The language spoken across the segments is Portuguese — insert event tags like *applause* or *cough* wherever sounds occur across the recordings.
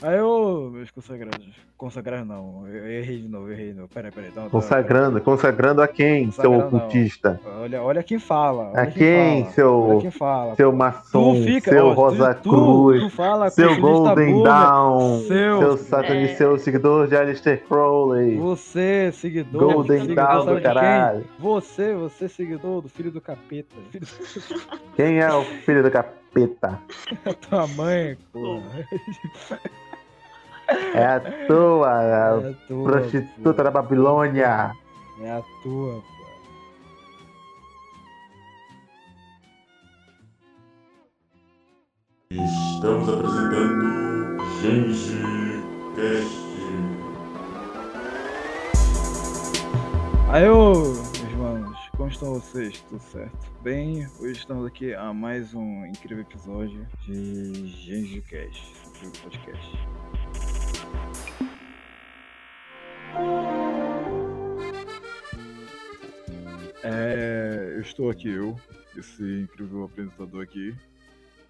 Aí eu, meus consagrados. Consagrados não, eu errei de novo, eu errei de novo. Peraí, peraí. Então, Consagrando, consagrando a quem, Consagrando seu não. ocultista? Olha, olha quem fala. A Olha quem, fala, seu- Olha quem fala. Seu maçom, Tu fica, seu ó, Rosa tu, Cruz, tu fala seu Golden boomer, Dawn, seu- seu satanista, É. seu seguidor de Alistair Crowley, Você, seguidor. Golden seguidor, Dawn do de quem? caralho. Você, você, seguidor do filho do capeta. Quem é o filho do capeta? *laughs* tua mãe, porra. *laughs* É a tua, É a tua, prostituta da Babilônia. É a tua, pô. Estamos apresentando Genji Cast. Aí, meus manos, como estão vocês? Tudo certo? Bem, hoje estamos aqui a mais um incrível episódio de Genji Cast, incrível podcast. É, eu estou aqui, eu, esse incrível apresentador aqui,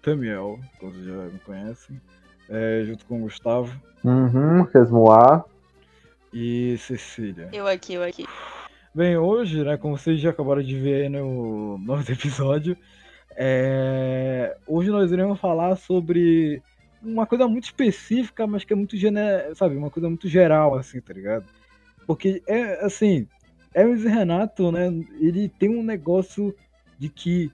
Tamiel, como vocês já me conhecem, é, junto com o Gustavo Uhum, Resmoar. e Cecília. Eu aqui, eu aqui. Bem, hoje, né, como vocês já acabaram de ver no novo *laughs* episódio, é, hoje nós iremos falar sobre uma coisa muito específica, mas que é muito, sabe, uma coisa muito geral, assim, tá ligado? Porque, é assim, Hermes e Renato, né, ele tem um negócio de que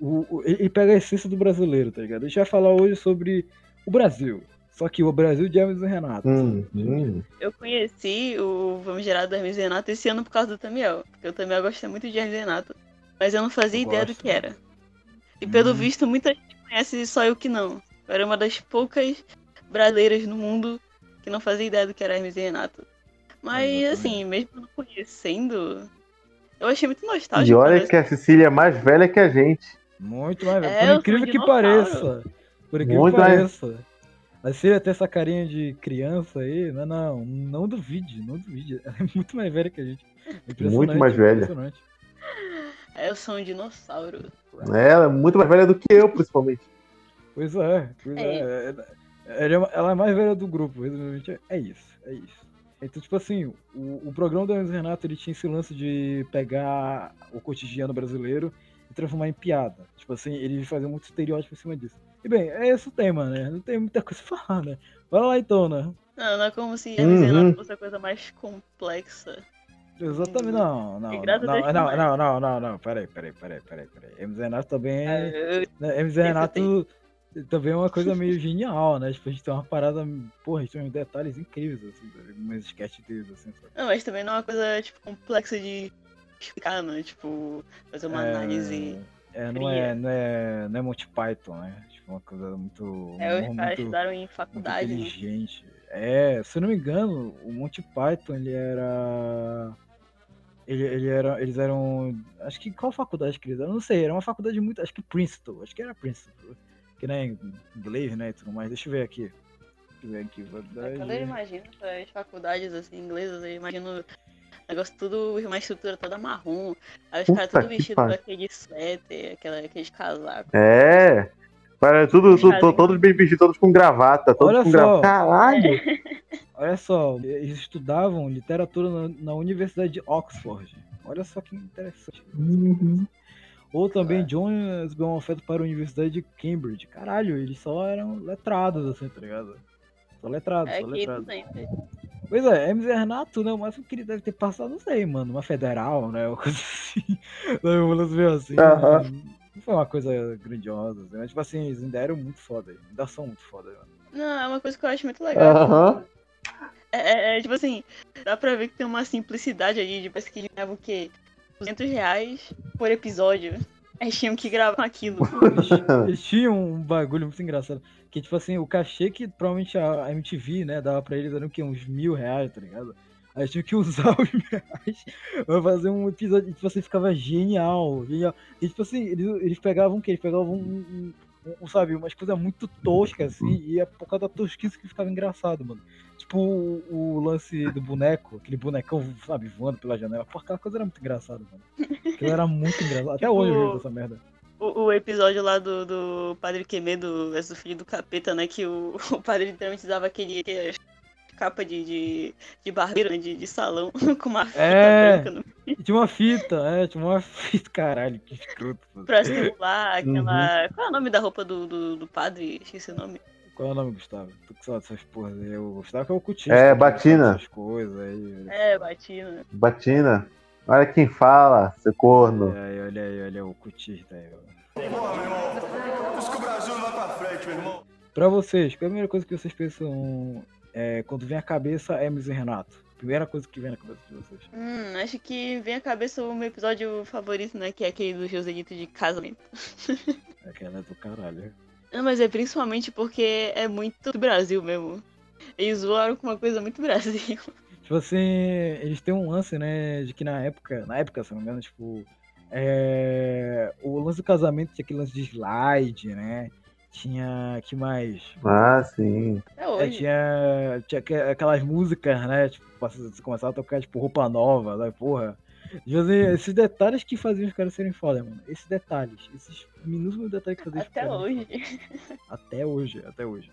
o, o- ele pega a essência do brasileiro, tá ligado? A gente vai falar hoje sobre o Brasil, só que o Brasil de Hermes e Renato. Hum, hum. Eu conheci o Vamos Gerar do Hermes e Renato esse ano por causa do Tamiel. Porque o Tamiel gosta muito de Hermes e Renato. Mas eu não fazia Eu ideia do gosto. que era. E pelo Hum. visto, muita gente conhece, só eu que não. Eu era uma das poucas brasileiras no mundo que não fazia ideia do que era Hermes e Renato. Mas, assim, mesmo não conhecendo, eu achei muito E nostálgico. olha parece. que a Cecília é mais velha que a gente. Muito mais velho. É, Por incrível que pareça. Por incrível Muito que mais- pareça. A Cília tem essa carinha de criança aí. Não, não, não duvide, não duvide. Ela é muito mais velha que a gente. Impressionante, Muito mais velha. impressionante. É, eu sou um dinossauro. Ela é muito mais velha do que eu, principalmente. Pois é, pois é. Ela é uma- ela é a mais velha do grupo, resumidamente. É isso, é isso. Então, tipo assim, o, o programa do Hermes Renato ele tinha esse lance de pegar o cotidiano brasileiro e transformar em piada. Tipo assim, ele fazia muito estereótipo em cima disso. E bem, é esse o tema, né? Não tem muita coisa *laughs* pra falar, né? Bora lá então, né? Não, não é como se Hermes Uhum. Renato fosse a coisa mais complexa. Exatamente, não, não. Não, não, não, não, não, não, não, peraí, peraí, peraí, peraí, peraí. Renato também é. É, Né, MZ Esse Renato também é uma coisa meio genial, né? Tipo, a gente tem uma parada. Porra, a gente tem uns detalhes incríveis, assim, uns sketches deles, assim, sabe? Não, mas também não é uma coisa, tipo, complexa de explicar, né? Tipo, fazer uma análise. É, não fria. é, não é, não é Monty Python, né? Tipo, uma coisa muito. É, os caras muito, estudaram em muito faculdade, né? inteligente. É, se eu não me engano, o Monty Python, ele era. Ele, ele era. Eles eram. Acho que qual faculdade que eles eram? Não sei, era uma faculdade muito. Acho que Princeton. Acho que era Princeton. Que é inglês, né? E tudo mais. Deixa eu ver aqui. Deixa eu ver aqui. Quando eu imagino essas faculdades assim, inglesas, eu imagino negócio tudo, uma estrutura toda marrom. Aí os caras tudo vestidos com aquele suéter, aquela, aqueles casacos. É. Para tudo, todos bem vestidos, todos com gravata, todos Olha com só. gravata. Caralho! *laughs* Olha só, eles estudavam literatura na, na Universidade de Oxford. Olha só que interessante. Uhum. Ou também Jones ganhou afeto para a Universidade de Cambridge. Caralho, eles só eram letrados, assim, tá ligado? Só letrados, É só que letrados. Pois é, MZ Renato, né? O máximo que ele deve ter passado, não sei, mano. Uma federal, né? Uma coisa assim. *laughs* Não, vamos ver assim. Aham. Não foi uma coisa grandiosa, assim, mas tipo assim, eles ainda eram muito foda, ainda são muito foda, mano. Não, é uma coisa que eu acho muito legal. Aham. É, é- é, tipo assim, dá pra ver que tem uma simplicidade ali, de parece que eles ganhavam o quê? 200 reais por episódio. Eles tinham que gravar aquilo. *laughs* Eles, eles tinham um bagulho muito engraçado. Que, tipo assim, o cachê que provavelmente a a MTV, né, dava pra eles era o quê? Uns mil reais, tá ligado? Aí tinha que usar *laughs* os mil reais pra fazer um episódio e, tipo assim, ficava genial, genial. E, tipo assim, eles, eles pegavam o quê? Eles pegavam um, um- um, sabe, umas coisas muito toscas, assim, e é por causa da tosquice que ficava engraçado, mano. Tipo o, o lance do boneco, aquele bonecão, sabe, voando pela janela. Pô, aquela coisa era muito engraçada, mano. Aquilo era muito engraçado. Até hoje eu vejo essa merda. o, o episódio lá do, do Padre Quemedo versus o filho do capeta, né? Que o, o padre literalmente usava aquele, aquele capa de, de, de barbeiro, né, de, de salão, *laughs* com uma fita É. branca no, tinha uma fita, é, tinha uma fita, caralho, que escroto. pra estimular aquela. Qual é o nome da roupa do, do, do padre? Esqueci o nome. Qual é o nome, Gustavo? Tu que sabe dessas porras aí. O Gustavo que é o cutista. É, sabe batina. Essas coisas aí. É, batina. Batina. Olha quem fala, seu corno. Olha aí, olha aí, olha o cutista aí. ó. Porra, meu irmão. O Brasil vai pra frente, meu irmão. Pra vocês, qual é a primeira coisa que vocês pensam é, quando vem à cabeça Hermes e Renato? Primeira coisa que vem na cabeça de vocês. Hum, acho que vem à cabeça o meu episódio favorito, né? Que é aquele do Joselito de casamento. *laughs* Aquela é do caralho. Não, mas é principalmente porque é muito do Brasil mesmo. Eles zoaram com uma coisa muito Brasil. *laughs* Tipo assim, eles têm um lance, né, de que na época, na época, se não me engano, tipo, é, o lance do casamento tinha aquele lance de slide, né? Tinha, que mais? Ah, sim. Até É, hoje. tinha, tinha aqu- aquelas músicas, né? Tipo, você começava a tocar, tipo, roupa nova, né? Porra. Tipo assim, esses detalhes que faziam os caras serem foda, mano. Esses detalhes, esses minúsculos detalhes que faziam os Até hoje. foda. Até hoje, até hoje.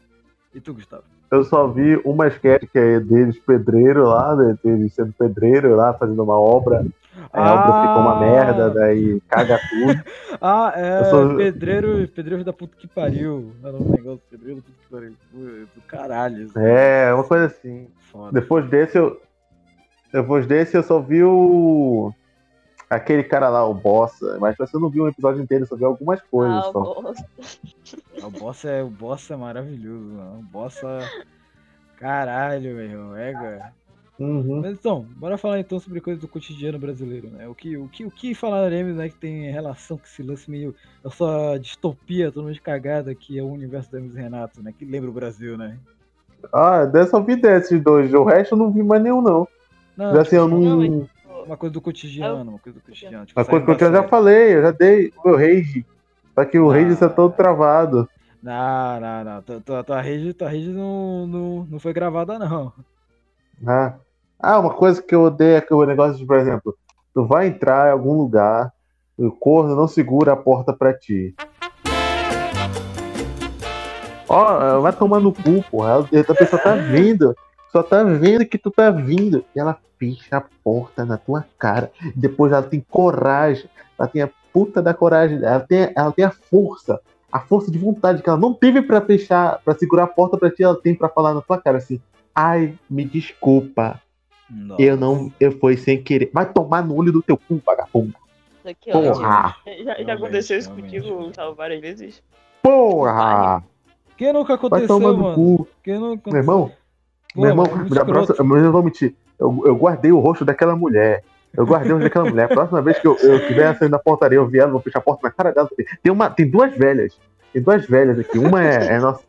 E tu, Gustavo? Eu só vi uma sketch que é deles pedreiro lá, né? Deles sendo pedreiro lá, fazendo uma obra. Aí a obra ficou uma merda, daí caga tudo. *laughs* Ah, é. Sou- Pedreiro, pedreiro da puta que pariu. Era um negócio, pedreiro da puta que pariu. Do caralho. isso. É, uma coisa assim. Foda. Depois desse eu. Depois desse eu só vi o. Aquele cara lá, o Bossa. Mas você não viu um episódio inteiro, só vi algumas coisas Ah, só. bosta. O boss é, o boss é maravilhoso, mano. O boss é... Caralho, meu irmão. É, cara. Uhum. Mas então, bora falar então sobre coisas do cotidiano brasileiro, né? O que, o que, o que falaremos, né, que tem relação com esse lance meio. Essa distopia totalmente cagada que é o universo da Hermes Renato, né? Que lembra o Brasil, né? Ah, dessa eu vi desses dois. O resto eu não vi mais nenhum, não. Não, assim, eu não. Não, uma coisa do cotidiano, uma coisa do cotidiano. Tipo, Uma coisa que eu saindo já falei, eu já dei o meu rage. Só que o Ah. rage está todo travado. Não, não, não. Tua, tua, rede, tua rede não, não, não foi gravada, não. Ah. ah, uma coisa que eu odeio é que o negócio de, por exemplo, tu vai entrar em algum lugar, o corno não segura a porta pra ti. Ó, vai tomar no cu, porra. A pessoa tá *laughs* vendo. Só tá vendo que tu tá vindo. E ela fecha a porta na tua cara. Depois ela tem coragem. Ela tem a puta da coragem. Ela tem, ela tem a força. A força de vontade que ela não teve pra fechar, pra segurar a porta pra ti, ela tem pra falar na tua cara assim. Ai, me desculpa. Nossa. Eu não. Eu fui sem querer. Vai tomar no olho do teu cu, vagabundo. Isso aqui, ó. Porra! Já, já aconteceu isso contigo, várias vezes? Porra! Quem nunca Vai aconteceu, tomar no mano? cu. Quem nunca Meu irmão, Pô, meu irmão, é da próxima, eu não vou mentir. Eu, eu guardei o rosto daquela mulher. Eu guardei o rosto daquela mulher. A próxima vez que eu, eu estiver saindo da portaria, eu vi ela, vou fechar a porta na cara dela. Tem, uma, tem duas velhas. Tem duas velhas aqui. Uma é, é nossa.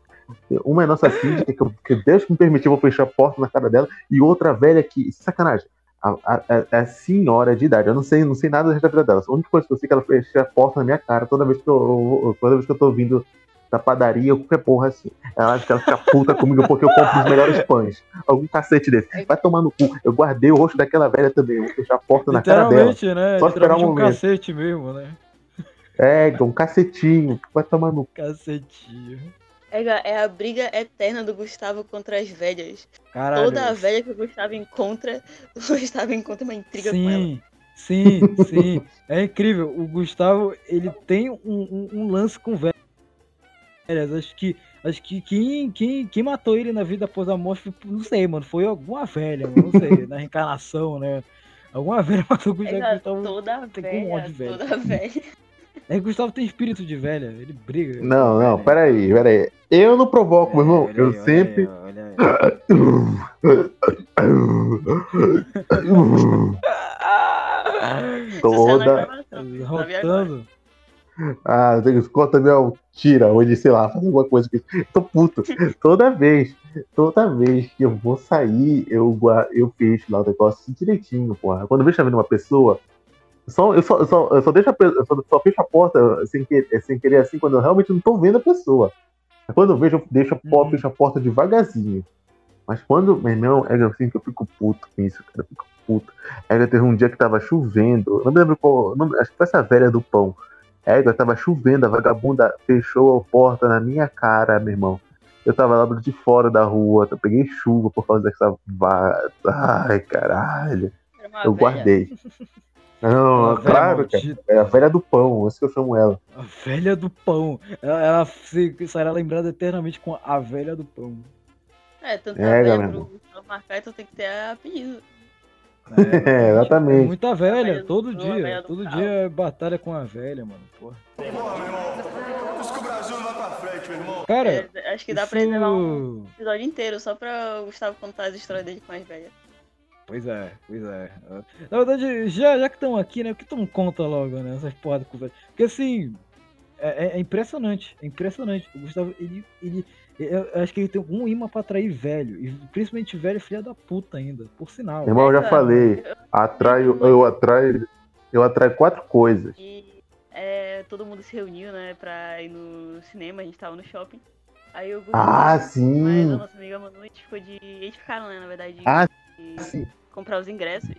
Uma é nossa síndica, que, que Deus me permitiu, eu vou fechar a porta na cara dela. E outra velha que. Sacanagem. A, a, a- a senhora de idade. Eu não sei, não sei nada da vida dela. A única coisa que eu sei é que ela fecha a porta na minha cara toda vez que eu, eu- toda vez que eu tô vindo da padaria ou qualquer porra assim. Ela acha que ela fica puta comigo porque eu compro os melhores pães. Algum cacete desse. Vai tomar no cu. Eu guardei o rosto daquela velha também. Eu vou fechar a porta na cara dela. Né? Só esperar um um momento. cacete mesmo, né? É, um cacetinho. Vai tomar no cu. Cacetinho. É, é a briga eterna do Gustavo contra as velhas. Caralho. Toda a velha que o Gustavo encontra, *laughs* o Gustavo encontra uma intriga com ela. Sim, sim, sim. É incrível. O Gustavo, ele tem um, um- um lance com velhas. Acho que, acho que quem, quem, quem matou ele na vida após a morte, não sei, mano. Foi alguma velha, mano, não sei, *laughs* na reencarnação, né? Alguma velha *laughs* matou o Gustavo. É, Gustavo toda tem um velha, monte de velha. toda velha. É que o Gustavo tem espírito de velha, ele briga. Não, não, Velha. peraí, peraí. Eu não provoco, meu irmão. É, olha Eu aí, olha sempre. aí, olha aí. *laughs* É na Toda. agora. Rotando. Ah, conta meu tira, onde, sei lá, fazer alguma coisa que. Tô puto. Toda vez, toda vez que eu vou sair, eu, eu fecho lá o negócio direitinho, porra. Quando eu vejo vendo uma pessoa, só, eu, só, eu, só, eu só deixo a eu só, só fecho a porta sem, que, sem querer assim, quando eu realmente não tô vendo a pessoa. Quando eu vejo, eu deixo a porta, Uhum. a porta devagarzinho. Mas quando, meu irmão, é assim que eu fico puto com isso, cara. Eu fico puto. Aí teve um dia que tava chovendo. Não me lembro qual. Não, acho que foi essa velha do pão. Égua, tava chovendo, a vagabunda fechou a porta na minha cara, meu irmão. Eu tava lá de fora da rua, eu peguei chuva por causa dessa vaga. Ai, caralho. Uma Eu velha. guardei. *laughs* Não, Uma velha claro, cara. É a velha do pão, esse que eu chamo ela. A velha do pão. Ela, ela se- será lembrada eternamente com a velha do pão. É, tanto É, a velha galera. pro pro marcar, então tem que ter apelido. É, exatamente. Muita velha, velha do- todo dia. Todo dia é batalha com a velha, mano. Porra. Porra, meu irmão. Por isso que o Brasil não vai pra frente, meu irmão. Cara, É, acho que dá isso... pra ele levar um episódio inteiro só pra o Gustavo contar as histórias dele com as velhas. Pois é, pois é. Na verdade, já, já que estão aqui, né? Por que tu não conta logo, né? Essas porra com velho? Porque assim. É, é- é impressionante, é impressionante. O Gustavo, ele, ele. Eu eu acho que ele tem um imã pra atrair velho. E principalmente velho filha da puta ainda, por sinal. Irmão, eu já É, falei. Atraio, eu atraio. Eu atraio quatro coisas. E é, todo mundo se reuniu, né, pra ir no cinema, a gente tava no shopping. Aí eu Ah, Mas a sim! nossa amiga Manu, a gente ficou de. Eles ficaram, né, na verdade, de, Ah, de sim. comprar os ingressos.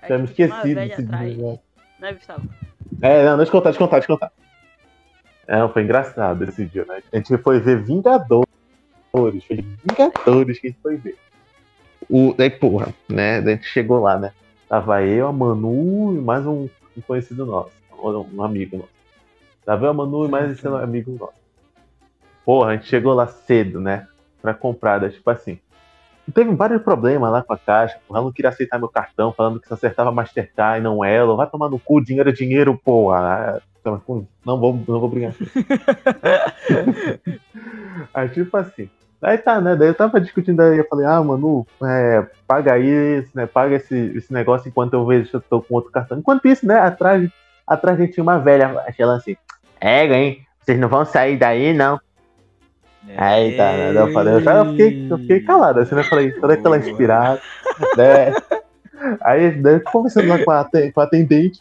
Aí Já me esqueci desse atrás, dia. né, Gustavo? É, não, deixa eu contar, deixa eu contar, deixa eu contar. É, foi engraçado esse dia, né? A gente foi ver Vingadores. Foi Vingadores que a gente foi ver. O, daí, porra, né? A gente chegou lá, né? Tava eu, a Manu e mais um, um conhecido nosso. Um, amigo nosso. Tava eu, a Manu e mais esse amigo nosso. Porra, a gente chegou lá cedo, né? Pra comprar, daí, tipo assim. Teve vários problemas lá com a caixa. Porra, ela não queria aceitar meu cartão, falando que só acertava Mastercard e não ela. Vai tomar no cu, dinheiro é dinheiro, porra. Não vou, não vou brigar. *laughs* Aí, tipo assim. Aí tá, né? Daí eu tava discutindo aí, eu falei, ah, mano, é, paga aí, né? Paga esse, esse negócio enquanto eu vejo se eu tô com outro cartão. Enquanto isso, né, atrás, atrás a gente tinha uma velha achando assim, é, hein? Vocês não vão sair daí, não. Aí tá, né? Daí eu falei, eu, já- eu fiquei, eu fiquei calado, assim, né? Eu falei, toda aquela inspirada, né? Aí, daí eu conversando lá com a, com a atendente.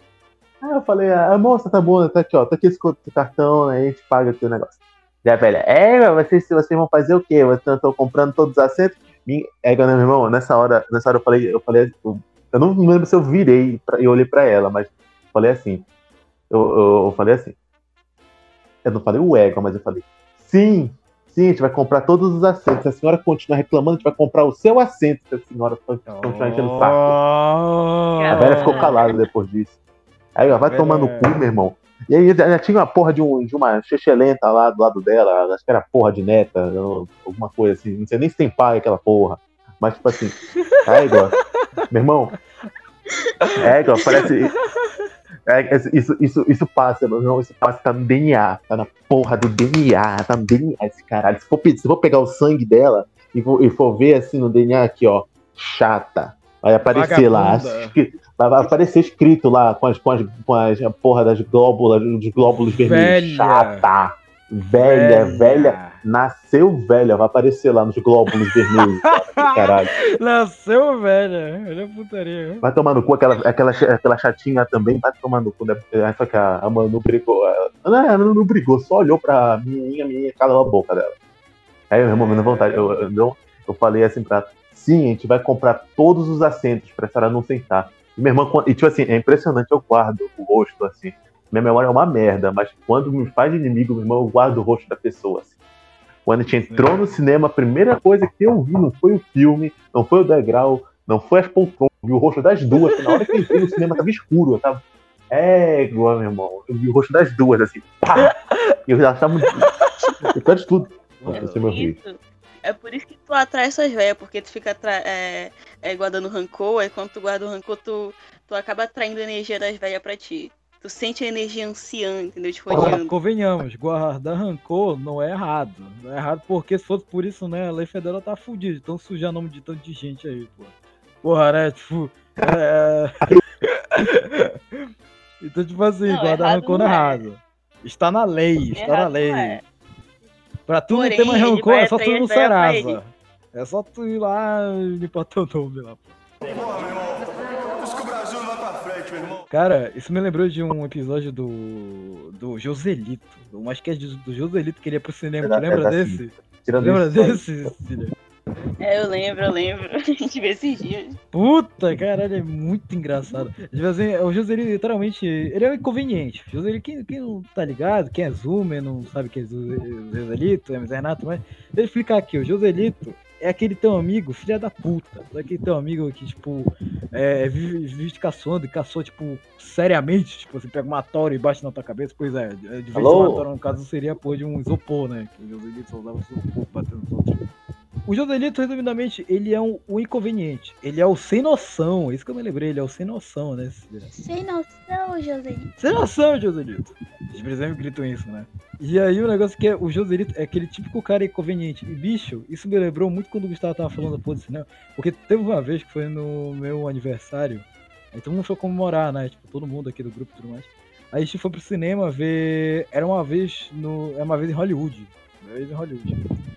Aí eu falei, ah, moça, tá bom, tá aqui, ó, tá aqui esse cartão, né? A gente paga aqui o negócio. A velha, é, vocês, vocês vão fazer o quê? Vocês estão comprando todos os assentos? Minha- É, meu irmão, nessa hora, nessa hora eu falei, eu falei, eu, não lembro se eu virei e olhei pra ela, mas falei assim, eu, eu, eu falei assim, eu não falei o ego, mas eu falei, sim, sim, a gente vai comprar todos os assentos. Se a senhora continuar reclamando, a gente vai comprar o seu assento. Se a senhora continuar enchendo o saco. A velha ficou calada depois disso. Aí, ó, vai tomar no cu, meu irmão. E aí já tinha uma porra de, um, de uma xexelenta lá do lado dela, acho que era porra de neta, alguma coisa assim. Não sei nem se tem pai aquela porra. Mas, tipo assim, é igual. *laughs* Meu irmão, é igual, parece. é, isso, isso, isso passa, meu irmão, isso passa, tá no DNA, tá na porra do DNA, tá no DNA esse caralho. Se for, se for pegar o sangue dela e for, e for ver assim no DNA aqui, ó, chata, vai aparecer lá, Vagabunda. escri- vai vai aparecer escrito lá com as, com as, com as a porra das glóbulas, dos glóbulos vermelhos, Velha. chata, velha, velha, nasceu velha, vai aparecer lá nos glóbulos vermelhos, *laughs* caralho. Nasceu velha. Olha a putaria. Vai tomar no cu aquela, aquela, aquela chatinha também, vai tomar no cu, né? Só que a, a Manu brigou. Ela, não, ela não brigou, só olhou pra menininha, a menininha calou a boca dela. Aí, meu irmão, me deu vontade. Eu, eu, eu, eu falei assim pra ela, sim, a gente vai comprar todos os assentos pra senhora não sentar. E minha irmã, e tipo assim, é impressionante, eu guardo o rosto assim. Minha memória é uma merda, mas quando me faz inimigo, meu irmão, eu guardo o rosto da pessoa. Assim. Quando a gente entrou no cinema, a primeira coisa que eu vi não foi o filme, não foi o degrau, não foi as poltronas, eu vi o rosto das duas. porque Na hora que eu entrei no cinema tava escuro, eu tava. É, igual, meu irmão. Eu vi o rosto das duas, assim, pá! E eu já tava. *laughs* Eu quero de tudo. Esse é meu isso, é por isso que tu atrai essas velhas, porque tu fica é, é, guardando rancor, aí quando tu guarda o rancor, tu, tu acaba atraindo a energia das velhas pra ti. Tu sente a energia anciã, entendeu? Te Ora, rodeando. convenhamos, guardar rancor não é errado. Não é errado porque se fosse por isso, né, a lei federal tá fudida. Então sujar nome de tanto de gente aí, pô. Porra, né? Tipo. É... *laughs* então, tipo assim, Não, guardar rancor não é não é. errado. Está na lei, está na Errado lei. É. Pra tu Porém, não ter mais rancor, é só tu ir no Serasa. É só tu ir lá e limpar teu nome lá, pô. Porra, meu irmão. Por isso que o Brasil não vai pra frente, meu irmão. Cara, isso me lembrou de um episódio do. do Joselito. Um sketch do, do Joselito que ele ia pro cinema. É Tu lembra é desse? Lembra desse, Cília? É, eu lembro, eu lembro. *laughs* A gente vê esses dias. Puta, caralho, é muito engraçado. Tipo assim, o Joselito, literalmente, ele é um inconveniente. O Joselito, quem, quem não tá ligado, quem é Zoomer, não sabe quem é o Joselito, é Renato, mas deixa eu explicar aqui, o Joselito é aquele teu amigo, filha da puta. É aquele teu amigo que, tipo, é, vive, vive te caçando e caçou, tipo, seriamente. Tipo, você pega uma tora e bate na tua cabeça. Pois é, de vez em uma tora, no caso, seria pôr de um isopor, né? Que o Joselito só usava isopor pra bater nos outros. O Joselito, resumidamente, ele é um, um inconveniente. Ele é o sem noção. Isso que eu me lembrei, ele é o sem noção, né? Sem noção, Joselito. Sem noção, Joselito. Os brasileiros gritam isso, né? E aí o negócio que é, o Joselito é aquele típico cara inconveniente. E, bicho, isso me lembrou muito quando o Gustavo tava falando da porra do cinema. Porque teve uma vez que foi no meu aniversário. Aí todo mundo foi comemorar, né? Tipo, todo mundo aqui do grupo e tudo mais. Aí a gente foi pro cinema ver. Era uma vez no. É uma vez em Hollywood. Uma vez em Hollywood.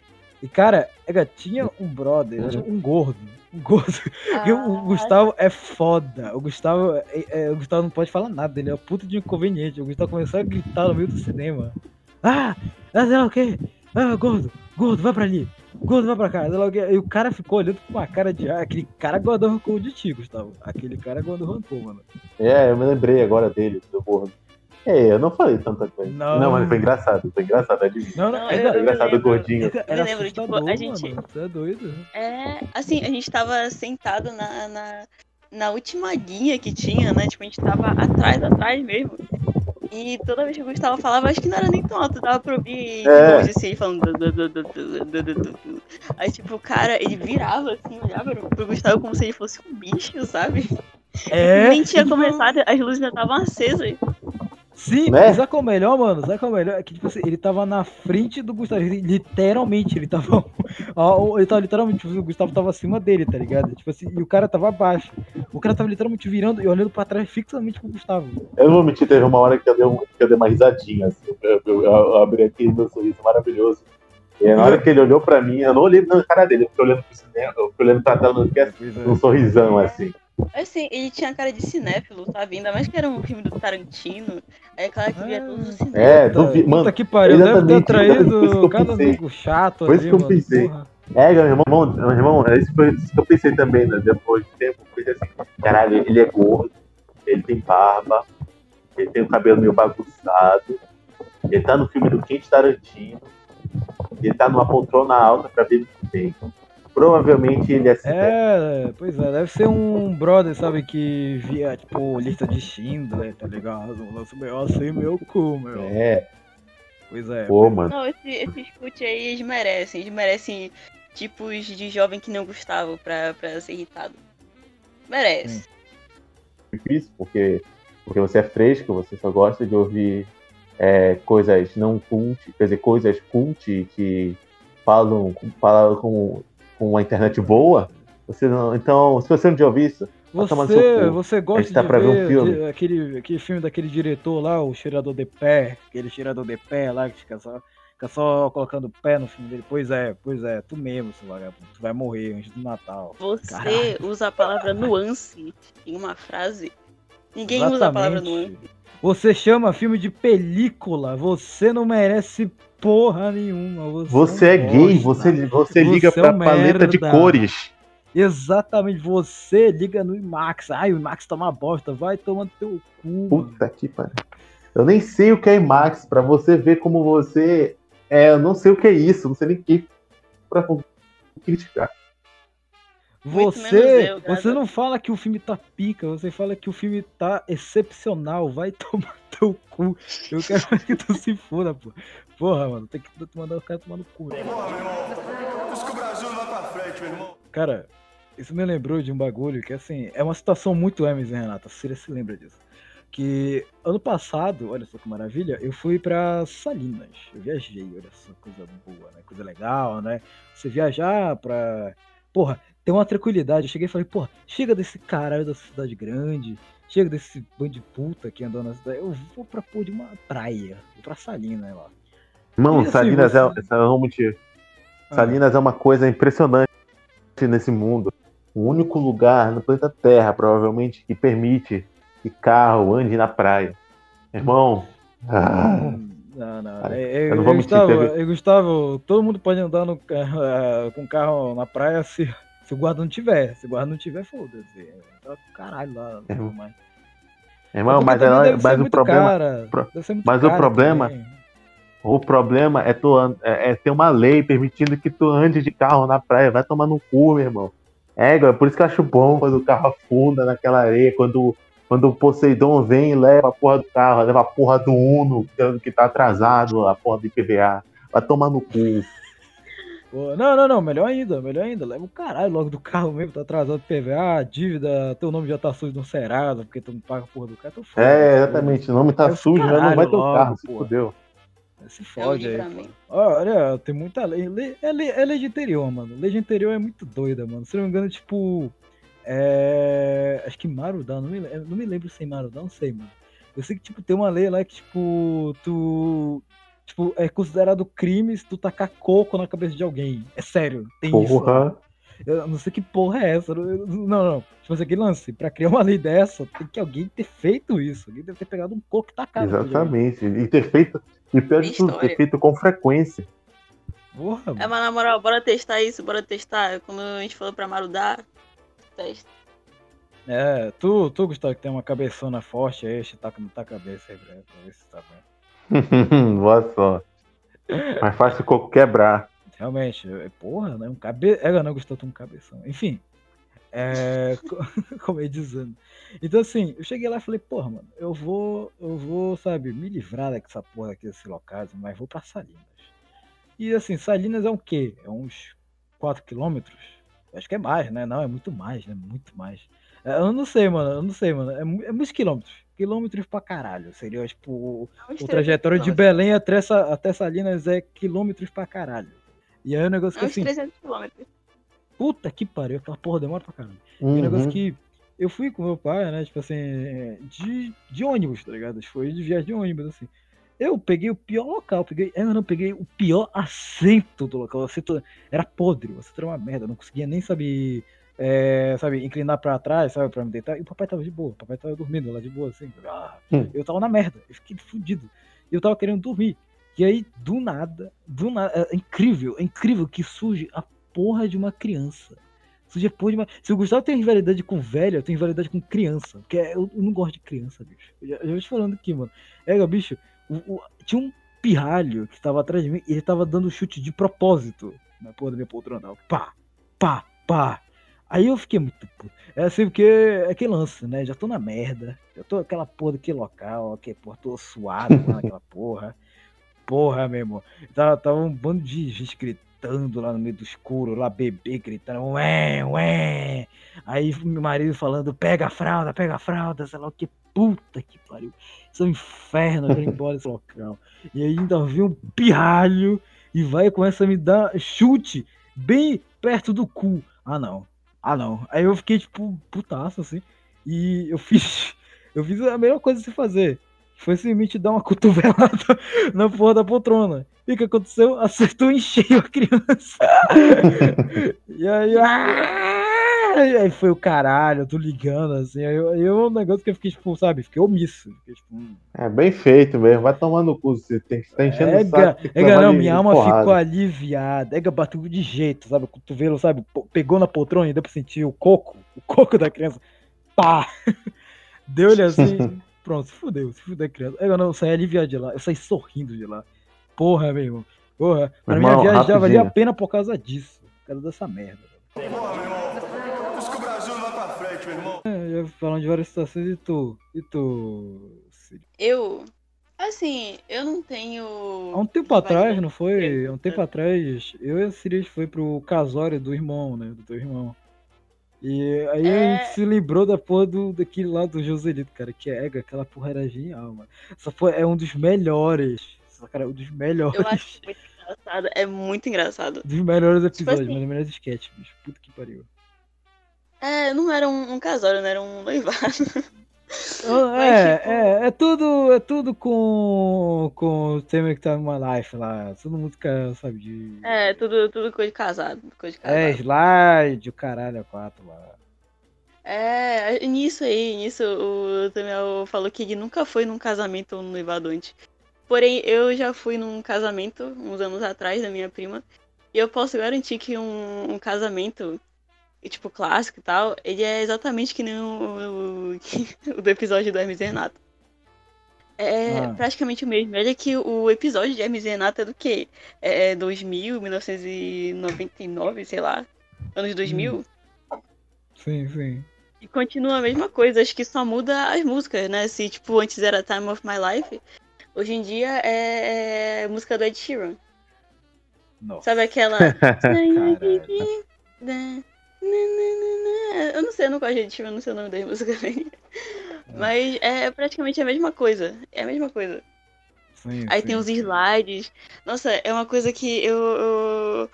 E, cara, tinha um brother, um gordo. Um gordo. *laughs* E o- o Gustavo é foda. O Gustavo, é- é- o Gustavo não pode falar nada, ele é um puta de inconveniente. O Gustavo começou a gritar no meio do cinema. Ah, ah, sei lá o quê? Ah, gordo, gordo, vai pra ali. Gordo, vai pra cá. sei lá o quê. E o cara ficou olhando com uma cara de. Ah, aquele cara guardou rancor de ti, Gustavo. Aquele cara guardou rancor, mano. É, eu me lembrei agora dele, do gordo. É, eu não falei tanta coisa. Não, não mas foi engraçado, foi engraçado, é adivinha. Não, não, é, foi engraçado o gordinho. Eu lembro, tipo, a gente. Você é doido? É, assim, a gente tava sentado na, na, na, última guia que tinha, né? Tipo, a gente tava atrás, atrás mesmo. E toda vez que o Gustavo falava, acho que não era nem tão alto, dava pra ouvir é. longe assim, ele falando. Du, du, du, Aí, tipo, o cara, ele virava assim, olhava pro Gustavo como se ele fosse um bicho, sabe? É. Nem tinha começado, as luzes ainda estavam acesas. Sim, Né? sabe qual é o melhor, mano? Sabe qual é o melhor? É que, tipo assim, ele tava na frente do Gustavo. Literalmente, ele tava. *laughs* Ele tava literalmente, tipo, o Gustavo tava acima dele, tá ligado? Tipo assim, e o cara tava abaixo. O cara tava literalmente virando e olhando pra trás fixamente pro Gustavo. Eu não vou mentir, teve uma hora que eu dei, um, que eu dei uma risadinha, assim. Eu, eu- eu abri aqui meu sorriso maravilhoso. E na hora que ele olhou pra mim, eu não olhei na cara dele, eu fiquei olhando pro cinema, eu fiquei olhando pra tela é. um sorrisão, assim. Assim, ele tinha cara de cinéfilo, sabe? Ainda mais que era um filme do Tarantino. Aí aquela que via todos os cinéfilos. É, Puta, duvi... puta mano, que pariu, deve ter que atraído cada pensei. amigo chato Foi isso que eu mano. pensei. É, meu irmão, meu irmão, é isso que eu, que pensei também, né? Depois de tempo, eu pensei assim, caralho, ele é gordo, ele tem barba, ele tem o cabelo meio bagunçado, ele tá no filme do Quente Tarantino, ele tá numa poltrona alta pra ver muito bem. Provavelmente ele é assim. É, pois é, deve ser um brother, sabe, que via, tipo, lista de Schindler, tá ligado? Um lance meio assim, meu cu, meu. É, Pois é. pô, mano. Não, esse, esse scoot aí eles merecem. Eles merecem tipos de jovem que não Gustavo pra, pra ser irritado. Merece. difícil, porque, porque você é fresco, você só gosta de ouvir é, coisas não cult, quer dizer, coisas cult que falam, falam com, com uma internet boa. Você não, então, se você não já ouviu isso, Você, você gosta tá de pra ver um filme. de- aquele, aquele filme daquele diretor lá, o Cheirador de Pé, aquele Cheirador de Pé lá que fica só, fica só colocando pé no filme dele. Pois é, pois é, tu mesmo, seu vagabundo, tu vai morrer antes do Natal. Você Caralho. usa a palavra nuance em uma frase. Ninguém usa a palavra nuance. Você chama filme de película, você não merece porra nenhuma. Você, Você é não gay, você, você liga Você é pra paleta de cores. Exatamente, você liga no IMAX. Ai, o IMAX tá uma bosta, vai tomando teu cu. mano. Puta que pariu. Eu nem sei o que é IMAX, pra você ver como você. É, eu não sei o que é isso, não sei nem o que. Pra criticar. Muito Você, eu, você não fala que o filme tá pica, você fala que o filme tá excepcional. Vai *laughs* tomar teu cu. Eu quero *laughs* que tu se foda, pô. Porra, mano, tem que mandar o cara tomar no cu. né? Porra, meu irmão. Por isso que o Brasil não vai pra frente, meu irmão. Cara, isso me lembrou de um bagulho que, assim, é uma situação muito Hermes e Renata. Você se lembra disso. Que ano passado, olha só que maravilha, eu fui pra Salinas. Eu viajei, olha só, coisa boa, né? Coisa legal, né? Você viajar pra. Porra, tem uma tranquilidade. Eu cheguei e falei, porra, chega desse caralho da cidade grande, chega desse bando de puta que andou na cidade. Eu vou pra pôr de uma praia, vou pra Salinas lá. E assim, Salinas você- é. Vou mentir. Ah. Salinas é uma coisa impressionante nesse mundo. O único lugar no planeta Terra, provavelmente, que permite que carro ande na praia. Irmão, ah, Não, não. É, é, eu não vou mentir, Gustavo, é, Gustavo, todo mundo pode andar no, eh, *laughs* com carro na praia se, se o guarda não tiver. Se o guarda não tiver, foda-se. Tá com caralho lá. É. mais. Irmão, Porque mas, ela- mas o problema. cara, pro- mas o problema- também. O problema é, tu, é, é ter uma lei permitindo que tu ande de carro na praia. Vai tomar no cu, meu irmão. É, é por isso que eu acho bom quando o carro afunda naquela areia, quando, quando o Poseidon vem e leva a porra do carro, leva a porra do Uno, que- que tá atrasado, a porra do IPVA. Vai tomar no cu. Não, não, não, melhor ainda, melhor ainda. Leva o caralho logo do carro mesmo, tá atrasado PVA, dívida, teu nome já tá sujo no Serasa, porque tu não paga a porra do carro, tu foda. É, exatamente. O nome tá Leva sujo, mas não vai ter o carro, se porra. fudeu. Se É fode aí. pô. Olha, tem muita lei. lei- É lei, é lei de interior, mano. Lei de interior é muito doida, mano. Se não me engano, tipo. É. Acho que Marudá, não me, eu não me lembro se é Marudá, não sei, mano. Eu sei que, tipo, tem uma lei lá que, tipo, tu. Tipo, é considerado crime se tu tacar coco na cabeça de alguém. É sério, tem isso. lá. Porra. Eu não sei que porra é essa. Não, não. Tipo assim, que lance. Pra criar uma lei dessa, tem que alguém ter feito isso. Alguém deve ter pegado um coco e tacado. alguém. Exatamente. E ter feito. E pior de tudo, ter feito com frequência. Porra, É, mas na moral, bora testar isso, bora testar. Quando a gente falou pra Marudá, testa. É, tu, tu, Gustavo, que tem uma cabeçona forte aí, taca na tua cabeça aí, pra pra ver se tá bem. *laughs* Boa sorte. Mais fácil o coco quebrar. Realmente, é, porra, né? Um cabe... É, não, Gustavo tem um cabeção. Enfim, é, *laughs* co- *laughs* como eu ia dizendo. Então, assim, eu cheguei lá e falei, porra, mano, eu vou, eu vou, sabe, me livrar dessa porra aqui desse local, mas vou pra Salinas. E, assim, Salinas é um quê? É uns 4 quilômetros? Acho que é mais, né? Não, é muito mais, né? Muito mais. É, Eu não sei, mano, eu não sei, mano. É, é muitos quilômetros. Quilômetros pra caralho. Seria, tipo, o- É uns o 300 trajetório de. Belém até, essa, até Salinas é quilômetros pra caralho. E aí o negócio que É assim, 300 quilômetros. puta que pariu, aquela porra demora pra caralho. E o negócio Uhum. que eu fui com meu pai, né, tipo assim, de, de ônibus, tá ligado? Foi de viagem de ônibus, assim. Eu peguei o pior local, peguei, eu não peguei o pior assento do local. O assento era podre, o assento era uma merda, eu não conseguia nem saber, é, sabe, inclinar pra trás, sabe, pra me deitar. E o papai tava de boa, o papai tava dormindo lá de boa, assim. Ah, Hum. Eu tava na merda, eu fiquei fudido. Eu tava querendo dormir. E aí, do nada, do nada, é incrível, é incrível que surge a porra de uma criança. Surge a porra de uma... Se o Gustavo tem rivalidade com velho, eu tenho rivalidade com criança. Porque eu, eu não gosto de criança, bicho. Eu já, eu já vou te falando aqui, mano. É, bicho, o- o- tinha um pirralho que tava atrás de mim e ele tava dando chute de propósito na porra da minha poltrona. Pá, pá, pá. Aí eu fiquei muito puto. É assim, porque é aquele lance, né? Já tô na merda. Já tô aquela porra daquele local, que porra, tô suado lá naquela *laughs* porra. Porra, meu irmão. Tava, tava um bando de gente gritando lá no meio do escuro, lá bebê gritando, ué, ué. Aí meu marido falando, pega a fralda, pega a fralda, sei lá o que. Puta que pariu. Isso é um inferno, eu quero ir *laughs* embora desse local. E aí ainda vi um pirralho e vai e começa a me dar chute bem perto do cu. Ah não, ah não. Aí eu fiquei tipo, putaço assim. E eu fiz. *laughs* Eu fiz a melhor coisa a se fazer. Foi simplesmente dar uma *laughs* cotovelada na porra da poltrona. E o que aconteceu? Acertou em cheio a criança. *laughs* e aí. ah! E aí foi o caralho, eu tô ligando assim. Aí eu, eu um negócio que eu fiquei, tipo, sabe, fiquei omisso. Fiquei, tipo, hum. É bem feito mesmo. Vai tomar no cu. Você tem, tá enchendo o Ega, saco. ega levar não, minha alma porrada. ficou aliviada. Ega bateu de jeito, sabe? O cotovelo, sabe? Pegou na poltrona e deu pra sentir o coco, o coco da criança. Pá! *laughs* Deu-lhe assim. *laughs* Pronto, se fudeu, se fudeu a criança. Ega não, eu saí aliviado de lá. Eu saí sorrindo de lá. Porra, meu irmão. Porra, pra Irmão, minha viagem já valia a pena por causa disso. Por causa dessa merda. Porra, meu irmão. Por isso que o Brasil não vai pra frente, meu falando de várias situações e tu. E tu. Eu, assim, eu não tenho. Há um tempo atrás, não foi? Há um tempo atrás, eu e a Sirius foi pro casório do irmão, né? Do teu irmão. E aí a É. gente se lembrou da porra do, daquele lá do Joselito, cara, que é, aquela porra era genial, mano. Essa porra é um dos melhores. Essa cara é um dos melhores. Eu acho muito engraçado. É muito engraçado. Dos melhores Tipo episódios, assim- mas dos melhores sketches, bicho. Puta que pariu. É, não era um, um casório, não era um noivado. *laughs* Mas, É, tipo- é, é tudo, é tudo com, com o tema que tá no My Life lá. Tudo música, sabe, de. É, tudo, tudo coisa de casado. Coisa de casado. É, slide, o caralho, a quatro lá. É, nisso aí, nisso, o Daniel falou que ele nunca foi num casamento ou num noivado antes. Porém, eu já fui num casamento uns anos atrás da minha prima. E eu posso garantir que um, um casamento, tipo, clássico e tal, ele é exatamente que nem o, o, *laughs* o do episódio do Hermes e Renato. É Ah. praticamente o mesmo. Olha que o episódio de Hermes e Renato é do quê? É 2000, 1999, sei lá. Anos 2000. Sim, sim. E continua a mesma coisa, acho que só muda as músicas, né? Se, tipo, antes era Time of My Life, hoje em dia é, é música do Ed Sheeran. Nossa. Sabe aquela... *laughs* Caralho. Eu não sei, eu não gosto de Sheeran, eu não sei o nome das músicas. Mas é praticamente a mesma coisa. É a mesma coisa. Sim, Aí sim, tem os slides. Nossa, é uma coisa que eu, eu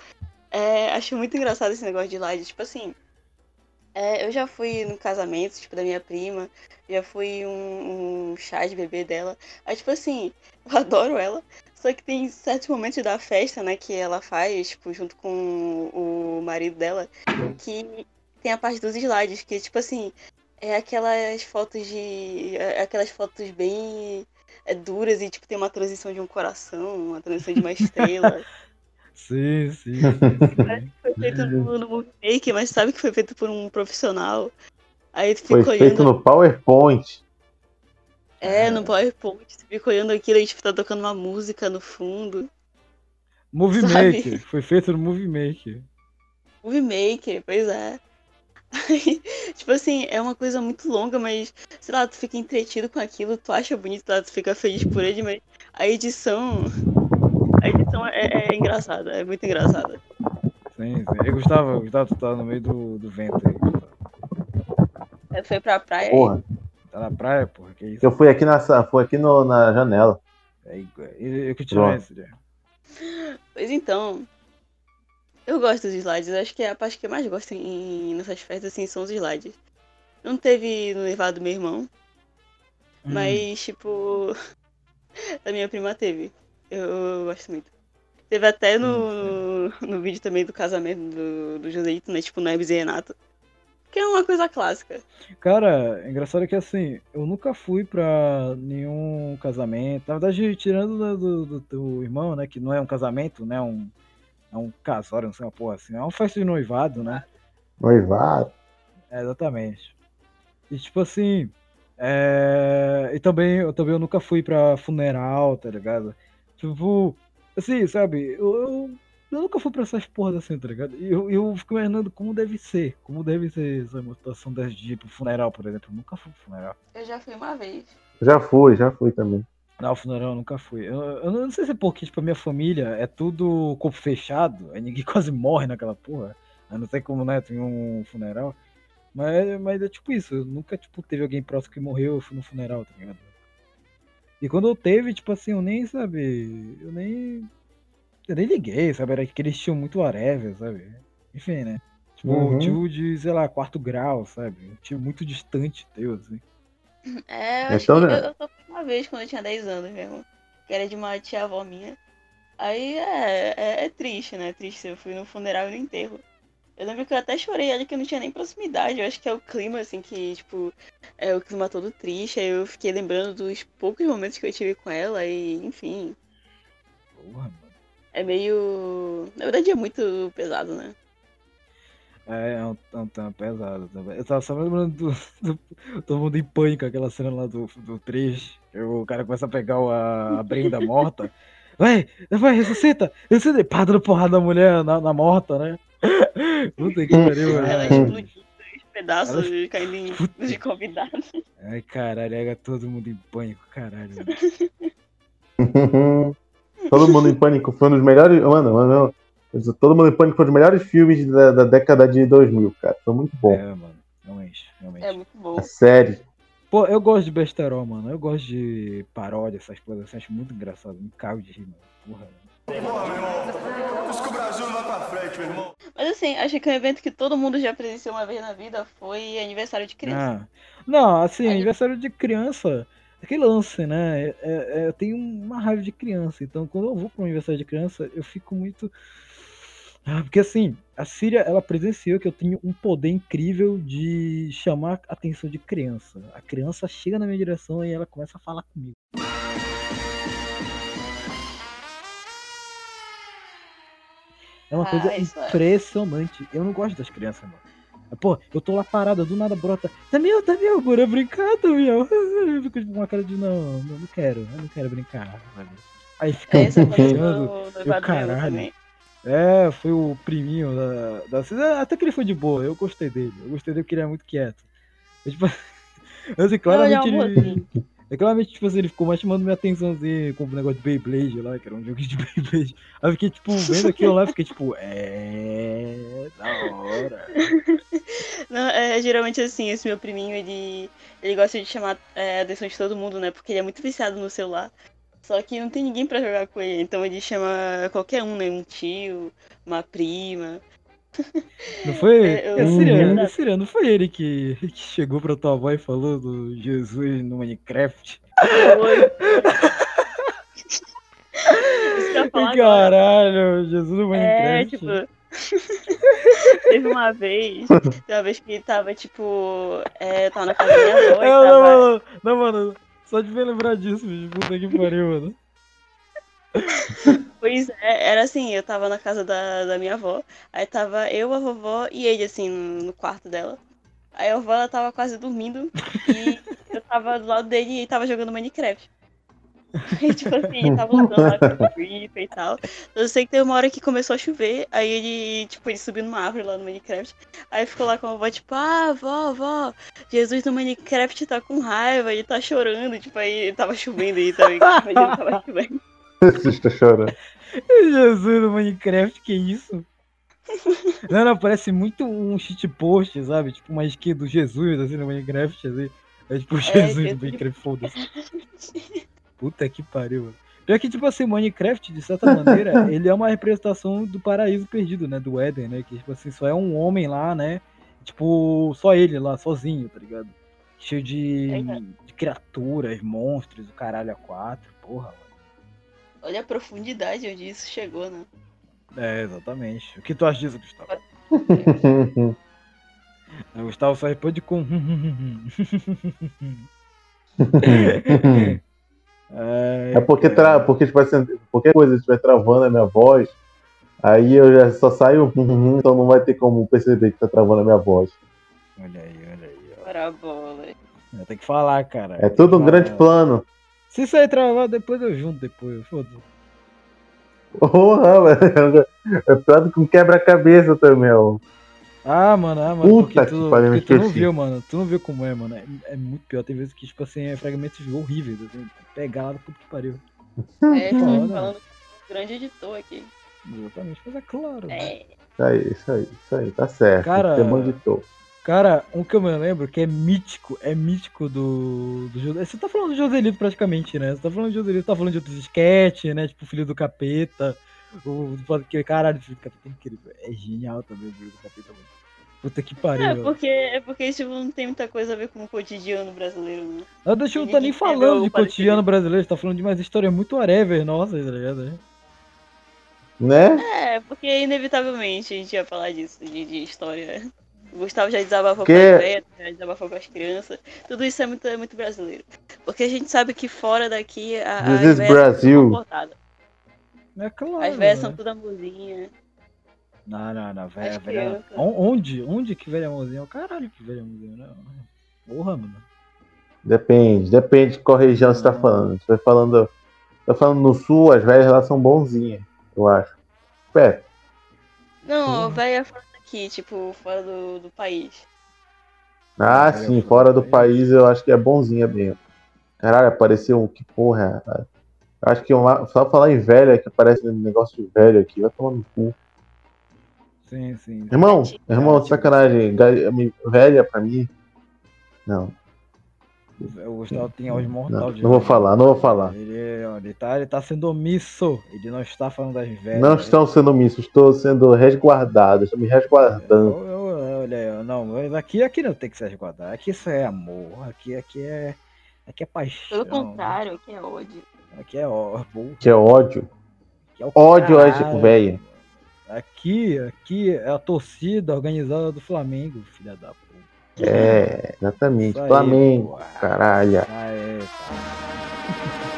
é, acho muito engraçado esse negócio de slide. Tipo assim, é, eu já fui no casamento, tipo, da minha prima. Já fui um, um chá de bebê dela. Aí, tipo assim, *laughs* eu adoro ela. Só que tem certos momentos da festa, né, que ela faz, tipo, junto com o marido dela, que tem a parte dos slides, que, tipo assim, é aquelas fotos de. é Aquelas fotos bem é, duras e, tipo, tem uma transição de um coração, uma transição de uma estrela. *laughs* Sim, sim, sim, sim. Foi feito no, no Maker, mas sabe que foi feito por um profissional. Aí tu Foi fica feito olhando. no PowerPoint. É, no PowerPoint, tu fica olhando aquilo e tipo, tá tocando uma música no fundo. Movie Sabe? Maker. Foi feito no Movie Maker. Movie Maker, pois é. Aí, *laughs* tipo assim, é uma coisa muito longa, mas, sei lá, tu fica entretido com aquilo, tu acha bonito, lá, tu fica feliz por ele, mas a edição. A edição é, é engraçada, é muito engraçada. Sim, sim. Eu gostava, Gustavo, tu tá no meio do, do vento aí. Gustavo. Aí foi pra praia. Porra. Tá na praia, porra, que isso? Eu fui aqui, nessa, fui aqui no- na janela. É Eu, eu que tirei já. Pois então. Eu gosto dos slides, eu acho que é a parte que eu mais gosto em, nessas festas, assim, são os slides. Não teve no levado do meu irmão, Hum. mas, tipo, *laughs* a minha prima teve. Eu, eu gosto muito. Teve até no, no, vídeo também do casamento do, do Joselito, né? Tipo, no Hermes e Renato. Que é uma coisa clássica. Cara, engraçado que assim, eu nunca fui pra nenhum casamento. Na verdade, tirando do, do, do teu irmão, né? Que não é um casamento, né? Um, é um casório, não sei uma porra assim. É uma festa de noivado, né? Noivado. É, exatamente. E tipo assim. É... E também eu, também eu nunca fui pra funeral, tá ligado? Tipo, assim, sabe? Eu, eu, eu nunca fui pra essas porras assim, tá ligado? E eu, eu fico imaginando como deve ser. Como deve ser essa situação das de pro funeral, por exemplo. Eu nunca fui pro funeral. Eu já fui uma vez. Já fui, já fui também. Não, funeral eu nunca fui. Eu, eu não sei se é porque, tipo, a minha família é tudo corpo fechado, aí ninguém *laughs* quase morre naquela porra. Eu não sei como, né, tem um funeral. Mas, mas é tipo isso, nunca, tipo, teve alguém próximo que morreu, eu fui no funeral, tá ligado? E quando eu teve, tipo assim, eu nem, sabe, eu nem. Eu nem liguei, sabe? Era que eles tinham muito whatever, sabe? Enfim, né? Tipo, Uhum. tipo de, sei lá, quarto grau, sabe? Um tio muito distante teu, assim. *laughs* É, eu acho Então, que né? eu, eu só fui uma vez quando eu tinha 10 anos mesmo. Que era de uma tia-avó minha. Aí é, é, é triste, né? Triste. Eu fui no funeral e no enterro. Eu lembro que eu até chorei, olha que eu não tinha nem proximidade. Eu acho que é o clima, assim, que, tipo, é o clima todo triste. Aí eu fiquei lembrando dos poucos momentos que eu tive com ela e, enfim. Porra, mano. É meio. Na verdade é muito pesado, né? É, é um, é um tema pesado também. Eu tava só me lembrando do, *laughs* do Todo Mundo em Pânico, aquela cena lá do, do 3, que o cara começa a pegar a, a Brenda morta. *laughs* Vai, vai, ressuscita! Ressuscita! E pá, dando porrada da mulher na, na morta, né? *laughs* Puta que pariu, Ela né? explodiu em pedaços Ela- caindo em, Puta. de convidados. Ai, caralho, era todo mundo em pânico, caralho. Todo mundo em pânico foi um dos melhores. Mano, mano, todo mundo em pânico foi um dos melhores filmes da, da década de 2000, cara. Foi muito bom. É, mano, realmente, realmente. É muito bom. A série. Pô, eu gosto de besterol, mano. Eu gosto de paródia, essas coisas assim. Acho muito engraçado. Me cago de rir, mano. Porra, mano. Porra, meu irmão. Que o Brasil não vai pra frente, meu irmão. Mas assim, acho que um evento que todo mundo já presenciou uma vez na vida foi aniversário de criança. Ah, não, assim, Aí- aniversário de criança, aquele lance, né? É, é, é, eu tenho uma raiva de criança, então quando eu vou para uma universidade de criança, eu fico muito. Ah, porque assim, a Síria, ela presenciou que eu tenho um poder incrível de chamar a atenção de criança. A criança chega na minha direção e ela começa a falar comigo. É uma ah, coisa é. impressionante. É. Eu não gosto das crianças, mano. Pô, eu tô lá parada, do nada brota. Damião, Damião, bora brincar, Damião. *laughs* Eu fico tipo, com uma cara de não, não, não quero, eu não quero brincar. Aí fica Essa puxando. meu caralho. também. É, foi o priminho da, da. Até que ele foi de boa, eu gostei dele. Eu gostei dele porque ele é muito quieto. Eu, tipo, *laughs* assim, claramente Não, ele é claramente, tipo assim, ele ficou mais chamando minha atenção assim, com o negócio de Beyblade lá, que era um jogo de *laughs* Beyblade. Aí eu fiquei, tipo, vendo aquilo lá, fiquei, tipo, é. Da hora. *laughs* Não, é geralmente assim, esse meu priminho, ele, ele gosta de chamar é, a atenção de todo mundo, né? Porque ele é muito viciado no celular. Só que não tem ninguém pra jogar com ele, então ele chama qualquer um, né? Um tio, uma prima. Não foi. É, eu- É, Siriano, Uhum. é Siriano, não foi ele que, que chegou pra tua avó e falou do Jesus no Minecraft? Oi. Isso que eu ia falar agora. Caralho, Jesus no É, Minecraft. tipo. teve uma vez. Teve uma vez que tava, tipo. É, tava na casa da minha avó É, não, tava. mano, não, mano, só de ver lembrar disso, bicho, puta que pariu, mano. Pois é, era assim, eu tava na casa da, da minha avó, aí tava eu, a vovó e ele, assim, no, no quarto dela. Aí a vovó, ela tava quase dormindo e *laughs* eu tava do lado dele e tava jogando Minecraft. *laughs* Aí, tipo assim, ele tava lutando lá com o Creeper e tal. Eu sei que teve uma hora que começou a chover, aí ele, tipo, ele subiu numa árvore lá no Minecraft. Aí ficou lá com a vovó, tipo, ah, vó, vó, Jesus no Minecraft tá com raiva, ele tá chorando, tipo, aí tava chovendo aí também, *laughs* ele tava chovendo. *laughs* Está chorando. Jesus no Minecraft, que isso? *laughs* Não, não, parece muito um shitpost, sabe? Tipo uma skin do Jesus, assim, no Minecraft, assim. É tipo Jesus no Jesus. Minecraft, foda-se. Puta que pariu, mano. Pior que, tipo assim, Minecraft, de certa maneira, *laughs* ele é uma representação do paraíso perdido, né? Do Éden, né? Que, tipo assim, só é um homem lá, né? Tipo, só ele lá, sozinho, tá ligado? Cheio de, É. de criaturas, monstros, o caralho a quatro, porra, mano. Olha a profundidade onde isso chegou, né? É, exatamente. O que tu acha disso, Gustavo? *laughs* O Gustavo só responde com. *laughs* É porque, tra... porque tipo assim, qualquer coisa estiver travando a minha voz, aí eu já só saio, então não vai ter como perceber que tá travando a minha voz. Olha aí, olha aí. ó. Ora a bola. Tem que falar, cara. É tudo um grande plano. Se sair travado, depois eu junto depois. Foda-se. Porra, velho. É pior do que um quebra-cabeça também, ó. Ah, mano, ah, mano. Puta porque tu, que pariu, porque tu não viu, mano. Tu não viu como é, mano. É, é muito pior. Tem vezes que, tipo assim, é fragmentos horríveis. Assim, pegar lá do puto que pariu. É, Foda. estamos falando com um grande editor aqui. Exatamente. Mas é claro. É. Isso aí, isso aí, isso aí, tá certo. Cara- Tem um monte de tô. Cara, um que eu me lembro que é mítico, é mítico do, do José. Você tá falando do Joselito praticamente, né? Você tá falando de Joselito, tá falando de outros sketches, né? Tipo, Filho do Capeta. O, que caralho, Filho do Capeta é incrível. É genial também o Filho do Capeta, mano. Puta que pariu. É, porque, é porque tipo, não tem muita coisa a ver com o cotidiano brasileiro, né? Não, deixa eu não tá nem falando de cotidiano brasileiro, você tá falando de umas histórias muito whatever, nossa, tá ligado? Né? É, porque inevitavelmente a gente ia falar disso, de, de história. O Gustavo já desabafou Que- com as velhas, já desabafou com as crianças. Tudo isso é muito, é muito brasileiro. Porque a gente sabe que fora daqui a, This as is Brasil. É claro. As velhas né? são tudo amorzinha. Não, não, não, velha, velha. Onde? Onde que velha mãozinha? Caralho, que velha mãozinha, não. Porra, mano. Depende, depende de qual região você tá falando. Você vai falando. Tá falando no sul, as velhas lá são bonzinhas, eu acho. Pera, Não, Porra. velha fora daqui, tipo, fora do, do país. Ah, Velha sim, fora do país. eu acho que é bonzinha mesmo. Caralho, apareceu um que porra. é? Eu acho que uma, só falar em velha que aparece um negócio de velho aqui, vai tomar no cu. Sim, sim. Irmão, irmão, sacanagem. Velha pra mim. Não, O Gustavo tem mortal não, de não vou falar, não vou falar. Ele, ele, tá, ele tá sendo omisso. Ele não está falando das velhas. Não estão sendo omissos, estou sendo resguardado, estou me resguardando. Eu- eu- olha aí, ó, não, mas aqui, aqui não tem que se resguardar. Aqui isso é amor. Aqui, aqui é. Aqui é paixão. Pelo contrário, que é ódio. Aqui é ó, bom, Que é ódio. aqui é o Ódio a caralho. velha. Aqui, aqui é a torcida organizada do Flamengo, filha da puta. É, exatamente. Isso aí, Flamengo, porra. caralho. Aê, tá. *laughs*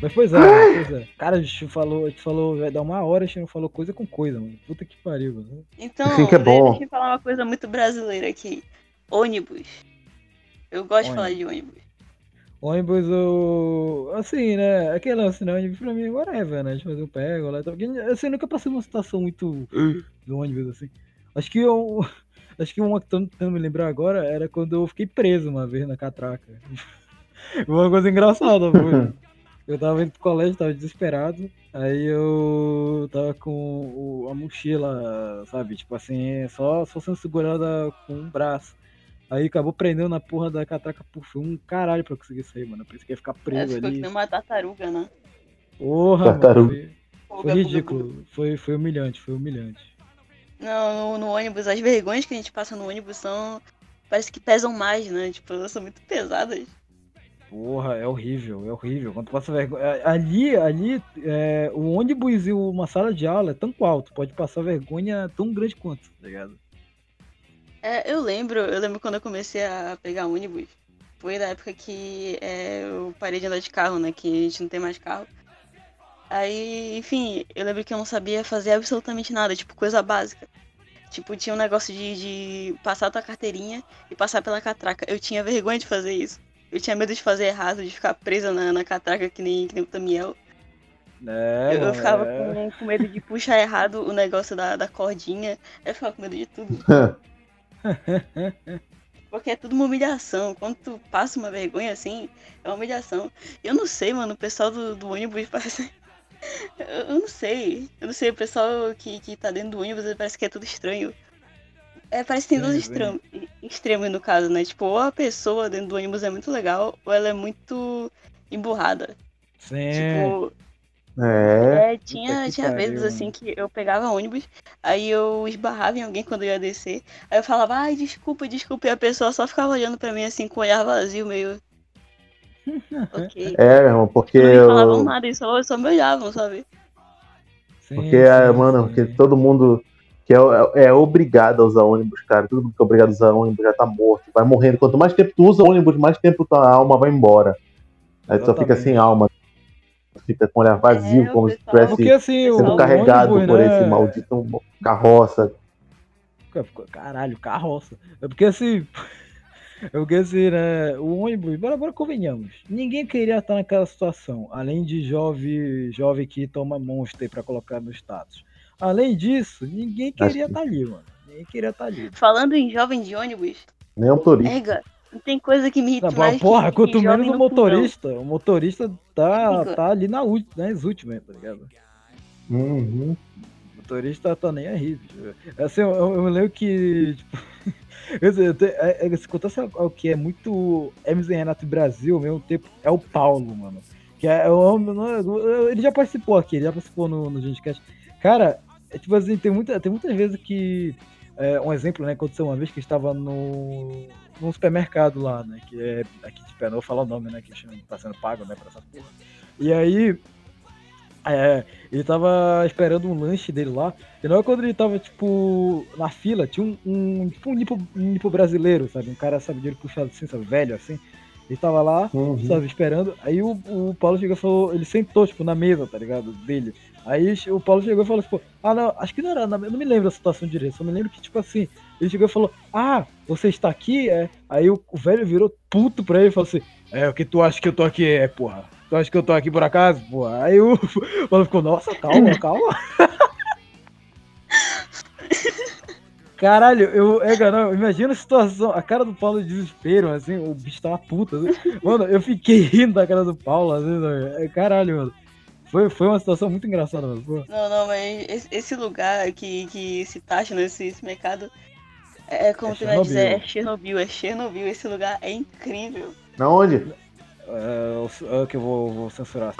Mas pois é, pois é. Cara, a gente falou, a gente falou, vai dar uma hora, a gente não falou coisa com coisa, mano. Puta que pariu, mano. Então, Assim que é bom. deixa eu falar uma coisa muito brasileira aqui. Ônibus. Eu gosto de falar de ônibus. Ônibus, eu. Assim, né? Aquele lance, né? Ônibus pra mim agora é, velho, né? Tipo, eu pego lá. e tal. Assim, nunca passei uma situação muito. do ônibus, assim. Acho que eu. *laughs* Acho que uma que tô tentando me lembrar agora era quando eu fiquei preso uma vez na catraca. *laughs* uma coisa engraçada, pô. *laughs* Eu tava indo pro colégio, tava desesperado. Aí eu tava com o- a mochila, sabe? Tipo assim, só, só sendo segurada com um braço. Aí acabou prendendo na porra da catraca por foi um caralho pra conseguir sair, mano. Eu pensei que ia ficar É, preso ficou que ali. nem uma tartaruga, né? Porra, Tartaruga. mano. Foi, foi ridículo. Foi, foi humilhante, foi humilhante. Não, no, no ônibus, as vergonhas que a gente passa no ônibus são. Parece que pesam mais, né? Tipo, elas são muito pesadas. Porra, é horrível, é horrível. Quando tu passa vergonha. é, Ali, ali, é, o ônibus e uma sala de aula é tão alto, pode passar vergonha tão grande quanto, tá ligado? É, eu lembro, eu lembro quando eu comecei a pegar ônibus. Foi da época que é, eu parei de andar de carro, né? Que a gente não tem mais carro. Aí, enfim, eu lembro que eu não sabia fazer absolutamente nada, tipo, coisa básica. Tipo, tinha um negócio de, de passar tua carteirinha e passar pela catraca. Eu tinha vergonha de fazer isso. Eu tinha medo de fazer errado, de ficar presa na, na catraca que nem, que nem o Tamiel. É, eu, eu ficava é. com, com medo de puxar errado o negócio da, da cordinha. Eu ficava com medo de tudo. *laughs* *laughs* Porque é tudo uma humilhação. Quando tu passa uma vergonha assim, é uma humilhação. Eu não sei, mano, o pessoal do, do ônibus *laughs* parece. Eu, não sei. Eu não sei, o pessoal que, que tá dentro do ônibus parece que é tudo estranho. É, parece que tem dois extremos, extremos no caso, né? Tipo, ou a pessoa dentro do ônibus é muito legal, ou ela é muito emburrada. Sim. Tipo, É. é, tinha, tinha pariu, vezes assim que eu pegava ônibus, aí eu esbarrava em alguém quando eu ia descer, aí eu falava, ai, desculpa, desculpa, e a pessoa só ficava olhando pra mim assim com o olhar vazio, meio. *laughs* ok. É, meu irmão, porque Não me falavam eu. nada, eles só, só me olhavam, sabe? sim, Porque, sim, ah, mano, sim. porque todo mundo que é, é obrigado a usar ônibus, cara. Todo mundo que é obrigado a usar ônibus já tá morto, vai morrendo. Quanto mais tempo tu usa ônibus, mais tempo tua alma vai embora. Aí tu só fica sem alma. Fica com o olhar vazio, É, como se estivesse Porque assim, sendo carregado ônibus, por né, esse maldito carroça. Caralho, carroça. É porque assim. *laughs* É porque assim, né? O ônibus, bora, bora convenhamos. Ninguém queria estar naquela situação. Além de jovem, jovem que toma monster pra colocar no status. Além disso, ninguém queria que- estar ali, mano. Ninguém queria estar ali. Falando em jovem de ônibus, Nem turista. ega, não tem coisa que me irrita Tá, mais porra, que, quanto que menos o motorista. O motorista tá, tá ali na, ult- nas últimas, tá ligado? Uhum. O motorista tá nem aí. bicho. Assim, eu, eu me lembro que. Tipo, *laughs* eu eu é, é, se contasse o que é muito Hermes e Renato e Brasil ao mesmo tempo, é o Paulo, mano. Que é, é é- ele já participou aqui, ele já participou no, no Gentcast. Cara, é tipo assim, tem, muita, tem muitas vezes que. é, um exemplo, né? Aconteceu uma vez que estava no. Num supermercado lá, né? Que é aqui de vou falar o nome, né? Que tá sendo pago, né? Pra essa porra. E aí. É, ele tava esperando um lanche dele lá. E não é quando ele tava, tipo, na fila, tinha um, um tipo um nipo, um nipo brasileiro, sabe? Um cara, sabe, de olho puxado assim, sabe, velho assim. Ele tava lá, Uhum. sabe, esperando. Aí o, o Paulo chegou e falou, ele sentou, tipo, na mesa, tá ligado? Dele. Aí o Paulo chegou e falou, tipo, ah, não, acho que não era, eu não me lembro da situação direito, só me lembro que, tipo assim, ele chegou e falou, ah, você está aqui? É. Aí o, o velho virou puto pra ele e falou assim, é, o que tu acha que eu tô aqui é, porra? Tu acha que eu tô aqui por acaso, porra? Aí o *laughs* Paulo ficou, nossa, calma, *laughs* calma. Caralho, eu, é, não, imagina a situação, a cara do Paulo de desespero, assim, o bicho tava puto. assim. Mano, eu fiquei rindo da cara do Paulo, assim, sabe? É, caralho, mano. Foi, foi uma situação muito engraçada. Pô. Não, não, mas esse, esse lugar que, que se taxa nesse esse mercado é como É tu vai dizer, é Chernobyl. Chernobyl, é Chernobyl, esse lugar é incrível. Na onde? É, o- é que eu vou, vou censurar.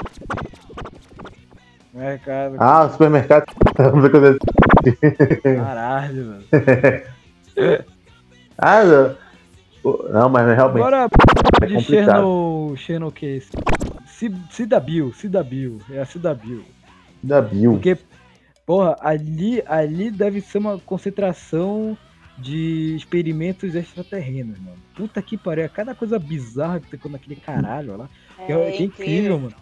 Mercado. Ah, *laughs* *laughs* o supermercado. Caralho, mano. ah, não. não, mas realmente. Agora, é de complicado. Cherno, Cherno que é esse? Ci- Cidabil, Cidabil, é a Cidabil. Da Bill. Porque, porra, ali, ali deve ser uma concentração de experimentos extraterrenos, mano. Puta que pariu, é cada coisa bizarra que tem naquele caralho lá. Que é, que é incrível, mano.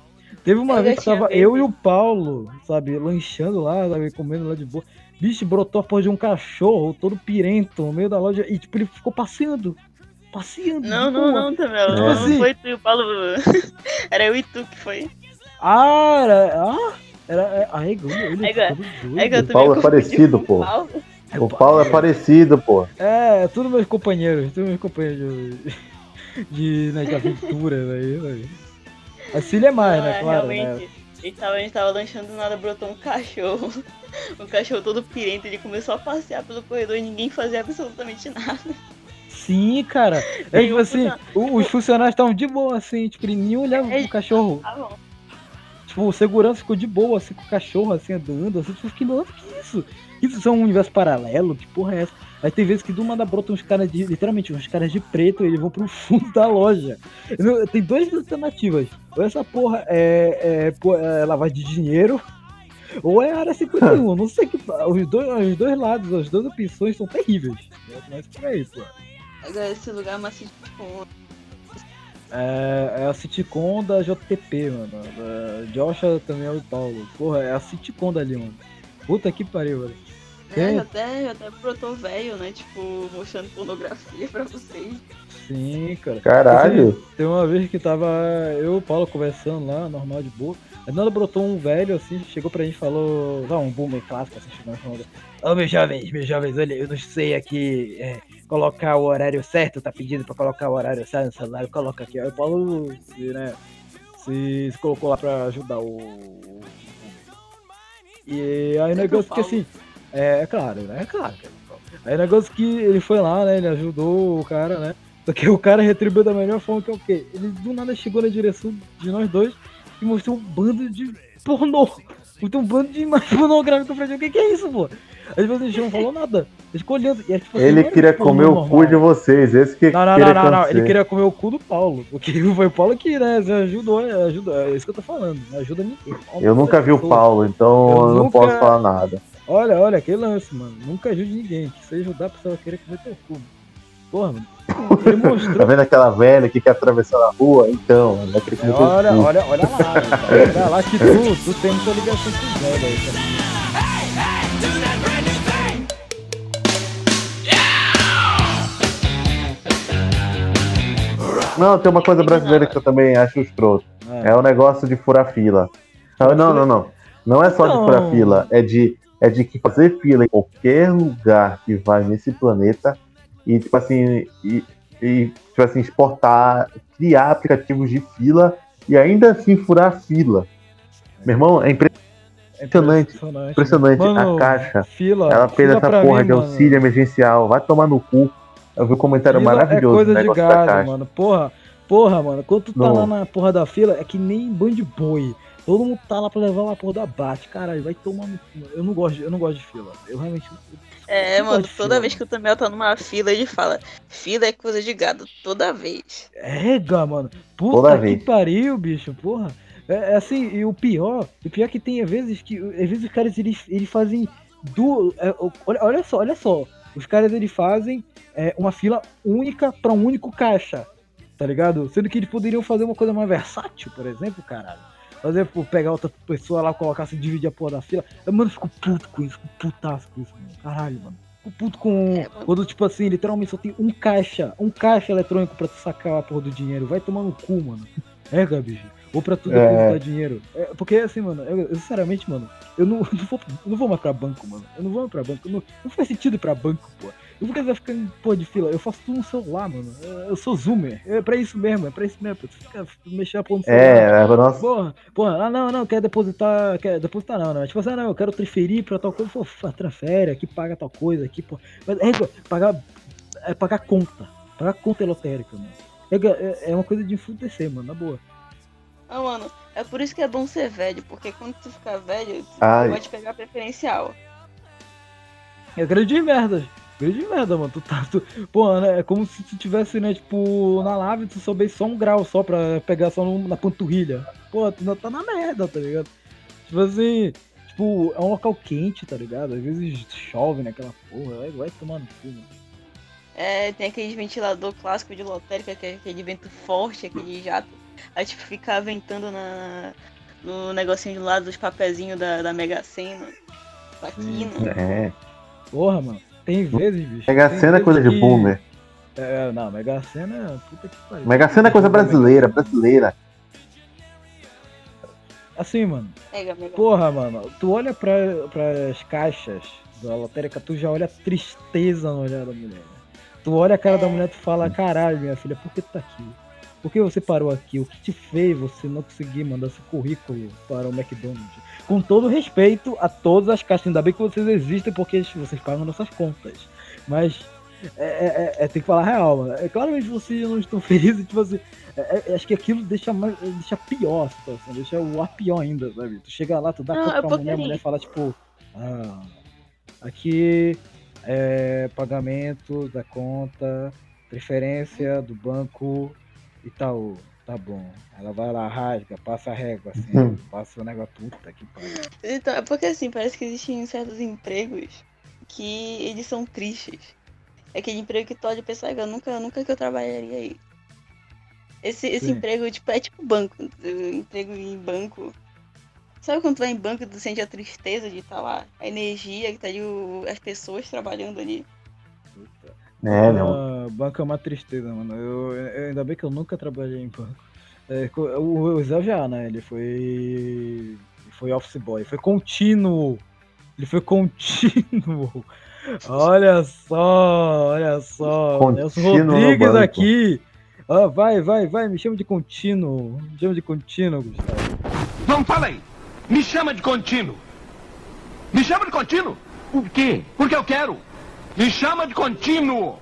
Teve uma Eu vez que tava visto. eu e o Paulo, sabe, lanchando lá, sabe, comendo lá de boa. Bicho, brotou a porra de um cachorro todo pirento no meio da loja e, tipo, ele ficou passeando. Passeando. Não, não, não, Tamel. Tipo Não assim. foi tu e o Paulo. Era eu e tu que foi. Ah, era. Ah, era. É, ai, ele, ele É. É O Paulo também é parecido, pô. O Paulo é parecido, pô. É, tudo meus companheiros, tudo meus companheiros de, de, né, de aventura, aí, sabe? A Cília é mais, Não, né, é, claro, né? realmente. A gente, tava, a gente tava lanchando do nada, brotou um cachorro. *laughs* Um cachorro todo pirento, ele começou a passear pelo corredor e ninguém fazia absolutamente nada. Sim, cara. É tipo assim, os funcionários estavam de boa, assim, tipo, nenhum olhava É, pro cachorro. Tá bom. Tipo, o segurança ficou de boa, assim, com o cachorro, assim, andando, assim, tipo, fiquei, nossa, que isso? Isso é um universo paralelo? Que porra é essa? Aí tem vezes que do nada brotam uns caras de, literalmente, uns caras de preto e eles vão pro fundo da loja. Tem duas alternativas. Ou essa porra é, é, é lavagem de dinheiro, ou é área 51. não sei que. Os dois, os dois lados, as duas opções são terríveis. Mas por aí, pô. Agora esse lugar é uma cidade com É, é a sitcom da JTP, mano. Da Joshua também é o Paulo. Porra, é a sitcom dali, mano. Puta que pariu, velho. É, É. já até, já até brotou velho, né? Tipo, mostrando pornografia pra vocês. Sim, cara. Caralho. Tem uma vez que tava eu e o Paulo conversando lá, normal de boa. Nada brotou um velho assim, chegou pra gente e falou. Ah, um boomer clássico assim, e falou. Ô meus jovens, meus jovens, olha, eu não sei aqui é, colocar o horário certo, tá pedindo pra colocar o horário certo no celular, coloca aqui. Aí o Paulo se, né, se, se colocou lá pra ajudar o. E aí o negócio que assim. É, é claro, né? É claro. Aí o negócio que ele foi lá, né? Ele ajudou o cara, né? Só que o cara retribuiu da melhor forma que é o quê? Ele do nada chegou na direção de nós dois e mostrou um bando de pornô. Mostrou um bando de imagem *laughs* pornográfica pra gente. O que, que é isso, pô? Aí depois a gente não falou nada. Olhando. E é, tipo, assim, Ele não queria comer o normal. cu de vocês. Esse que Não, não, queria não, não, não. Ele queria comer o cu do Paulo. Porque *laughs* foi o Paulo que, né, ajudou, ajudou. É isso que eu tô falando. Não ajuda ninguém. Eu nunca vi o. Paulo, então Eu eu não nunca- posso falar nada. Olha, olha, que lance, mano. Nunca ajude ninguém. Que se ajudar, a pessoa vai querer comer teu cu. mano. Porra. Ele Tá mostrou. vendo aquela velha que quer atravessar a rua? Então, comer teu Olha, olha, olha lá, cara. olha lá que tu, tu tem muita ligação com o velho aí, cara. Não, tem uma coisa brasileira que eu também acho escroto. Ah. É o negócio de furar fila. Não, não, não, não. Não é só de furar fila, é de, é de que fazer fila em qualquer lugar que vai nesse planeta e, tipo assim, e, e, tipo assim, exportar, criar aplicativos de fila e ainda assim furar fila. Meu irmão, é impre- É impressionante, impressionante. Mano, a caixa, Fila, ela fez fila essa porra mim, de mano. auxílio emergencial. Vai tomar no cu. Eu vi um comentário Fila maravilhoso É coisa de gado, caixa. mano. Porra, porra, mano. Quando tu tá Não. lá na porra da fila, é que nem banho de boi. Todo mundo tá lá pra levar uma porra da bate. Caralho, vai tomar no cu. mano. Eu não gosto, de- eu não gosto de fila. Eu realmente. É, mano, toda fila. vez que o Tamel tá numa fila, ele fala: fila é coisa de gado, toda vez. Ega, mano. Puta Toda que vez. pariu, bicho, porra. É, é assim, e o pior, o pior é que tem às vezes que. Às vezes os caras eles, eles fazem do. é, olha, olha só, olha só. Os caras eles fazem é, uma fila única pra um único caixa. Tá ligado? Sendo que eles poderiam fazer uma coisa mais versátil, por exemplo, caralho. Fazer, pô, pegar outra pessoa lá, colocar, se dividir a porra da fila. Eu, mano, fico puto com isso, fico putaço com isso, mano. Caralho, mano. Fico puto com. É. Quando, tipo assim, literalmente só tem um caixa, um caixa eletrônico pra tu sacar a porra do dinheiro. Vai tomar no cu, mano. É, Gabi. Ou pra tu É. depositar dinheiro. É, porque assim, mano, eu, eu, sinceramente, mano, eu não, *laughs* não vou, eu não vou mais pra banco, mano. Eu não vou mais pra banco. Não, não faz sentido ir pra banco, pô. Eu vou precisar ficar em porra de fila. Eu faço tudo no celular, mano. Eu, sou zoomer. É pra isso mesmo, é pra isso mesmo. Tu ficar mexer a porra no celular. É, é, nossa, Porra, porra, ah não, não, quer depositar, quer depositar não, não. Tipo assim, ah, não, eu quero transferir pra tal coisa, pô, transfere aqui, paga tal coisa aqui, pô. Mas é pagar, é pagar conta, pagar conta lotérica, mano. É, é, é uma coisa de enfudecer, mano, na boa. Ah, mano, é por isso que é bom ser velho, porque quando tu ficar velho, tu Ai. pode pegar preferencial. É grande merda, grande merda, mano. Tu tá, tu, pô, né, é como se tu tivesse, né, tipo, na lava e tu soubesse só um grau só pra pegar só no- na panturrilha. Pô, tu ainda tá na merda, tá ligado? Tipo assim, tipo, é um local quente, tá ligado? Às vezes chove naquela porra, vai, vai tomar no cu, mano. É, tem aquele ventilador clássico de lotérica, que é aquele vento forte, aquele jato. Aí tipo, fica ventando na, no negocinho do lado dos papezinhos da, da Mega Sena. Plaquina. É. Porra, mano. Tem vezes, bicho. Mega Sena é coisa vezes de que- boomer. É, não, Mega Sena, puta que pariu. Mega Sena é coisa brasileira, brasileira. Assim, mano. Mega, mega. Porra, mano. Tu olha pra, pras caixas da lotérica, tu já olha a tristeza no olhar da mulher. né? Tu olha a cara da É. mulher e tu fala, caralho, minha filha, por que tu tá aqui? Por que você parou aqui? O que te fez você não conseguir mandar seu currículo para o McDonald's? Com todo respeito a todas as caixas, ainda bem que vocês existem porque vocês pagam nossas contas. Mas é, é- é- tem que falar a real, mano. É claramente vocês não estão *laughs* felizes, tipo assim. é- é- acho que aquilo deixa, mais, deixa pior a situação, deixa o ar pior ainda, sabe? Tu chega lá, tu dá Não, conta é pra mulher, a mulher fala, tipo, ah, aqui é pagamento da conta, preferência do banco Itaú. Tá bom. Ela vai lá, rasga, passa a régua, assim, Hum. passa o negócio, puta que pariu. Então, é porque assim, parece que existem certos empregos que eles são tristes. É aquele emprego que tu olha e pensa, "Ah, eu nunca, nunca que eu trabalharia aí. Esse, esse Sim. emprego, tipo, é tipo banco. Emprego em banco. Sabe quando tu vai em banco e tu sente a tristeza de estar lá? A energia que tá ali, o- as pessoas trabalhando ali. Puta. É. Ah, banco é uma tristeza, mano. Eu, eu- ainda bem que eu nunca trabalhei em banco. É, o, o Zé já, né? Ele foi. Foi office boy. Foi contínuo. Ele foi contínuo. Olha só, olha só. Nelson Contínuo no Rodrigues aqui. Ah, vai, vai, vai, me chama de contínuo. Me chama de contínuo, Gustavo. Não fala aí. Me chama de contínuo. Me chama de contínuo. Por quê? Porque eu quero. Me chama de contínuo.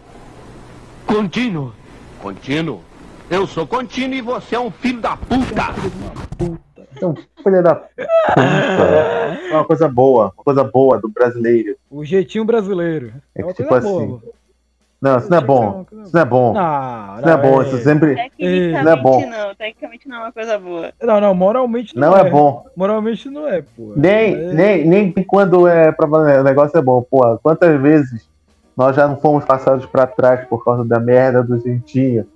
Contínuo. Contínuo. Eu sou contínuo e você é um filho da puta. Puta. Então, filha da puta. É uma coisa boa, uma coisa boa do brasileiro. O jeitinho brasileiro. É É que, tipo boa. assim, mano. Não, isso não é bom. Isso não é bom. Não, Isso não é bom. Isso sempre. Tecnicamente não é bom. não, tecnicamente não é uma coisa boa. Não, não, moralmente não, Não é bom. Moralmente não é, pô. Nem, É- nem, nem quando é pra negócio é bom. Pô, quantas vezes nós já não fomos passados pra trás por causa da merda do jeitinho?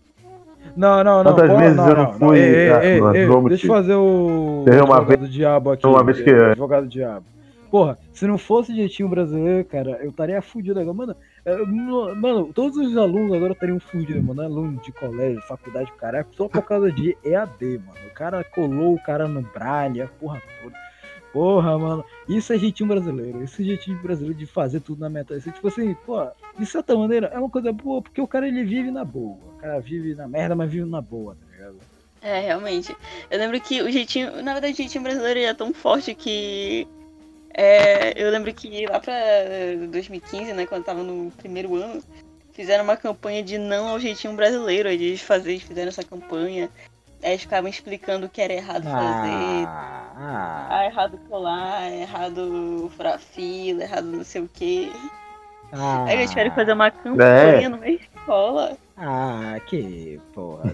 Não, não, não. Quantas vezes não, eu não fui, Ei, ah, ei, não, ei, deixa eu fazer o Teve uma advogado do diabo aqui. uma vez que- Advogado do diabo. Porra, se não fosse jeitinho brasileiro, cara, eu estaria fudido agora. Mano, é, no- mano, todos os alunos agora estariam fudidos, mano. Aluno de colégio, faculdade, caralho, só por causa de EAD, mano. O cara colou o cara no braille, a porra toda. Porra, mano, isso é jeitinho brasileiro. Isso é jeitinho brasileiro de fazer tudo na metade. Isso, tipo assim, pô, de certa maneira é uma coisa boa, porque o cara ele vive na boa. O cara vive na merda, mas vive na boa, tá ligado? É, realmente. Eu lembro que o jeitinho. Na verdade, o jeitinho brasileiro é tão forte que. é, eu lembro que lá pra 2015, né, quando eu tava no primeiro ano, fizeram uma campanha de não ao jeitinho brasileiro. Eles, fazer, fizeram essa campanha. Aí eles ficavam explicando o que era errado fazer. ah, Ah, errado colar, errado furar fila, errado não sei o quê. ah, Aí eles tiveram que fazer uma campanha É. numa escola. Ah, que porra.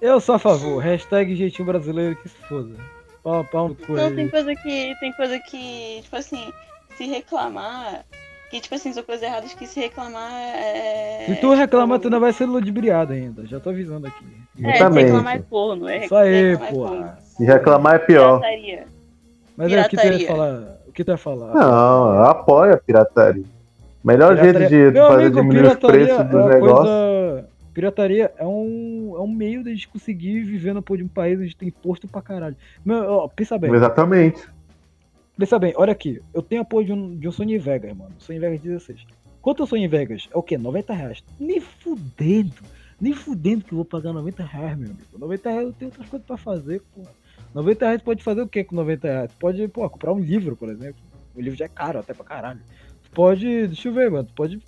Eu sou a favor. Hashtag jeitinho brasileiro que se foda. Pau, pau no cu Não, tem coisa que. Tem coisa que, tipo assim, se reclamar. Que, tipo assim, são coisas erradas que se reclamar é. Se tu reclamar, tu tipo, não vai ser ludibriado ainda. Já tô avisando aqui. É, se Exatamente. reclamar é corno. É Isso aí, é porra. Se reclamar é pior. Pirataria. Mas é o que tu ia falar? O que tu ia falar? Não, eu apoio a pirataria. Melhor Pirataria- jeito de Meu fazer amigo, diminuir os pirataria preços do é uma negócio. coisa- Pirataria é um, é um meio de a gente conseguir viver no de um país onde tem imposto pra caralho. Meu, ó, pensa bem. Exatamente. Pensa bem, olha aqui, eu tenho apoio de um, de um Sony Vegas, mano. Sony Vegas 16. Quanto é o Sony Vegas? É o quê? 90 reais. Nem fudendo. Nem fudendo que eu vou pagar 90 reais, meu amigo. 90 reais eu tenho outras coisas pra fazer, pô. 90 reais pode fazer o que com 90 reais? Pode, pô, comprar um livro, por exemplo. O livro já é caro até pra caralho. Pode. Deixa eu ver, mano. Pode.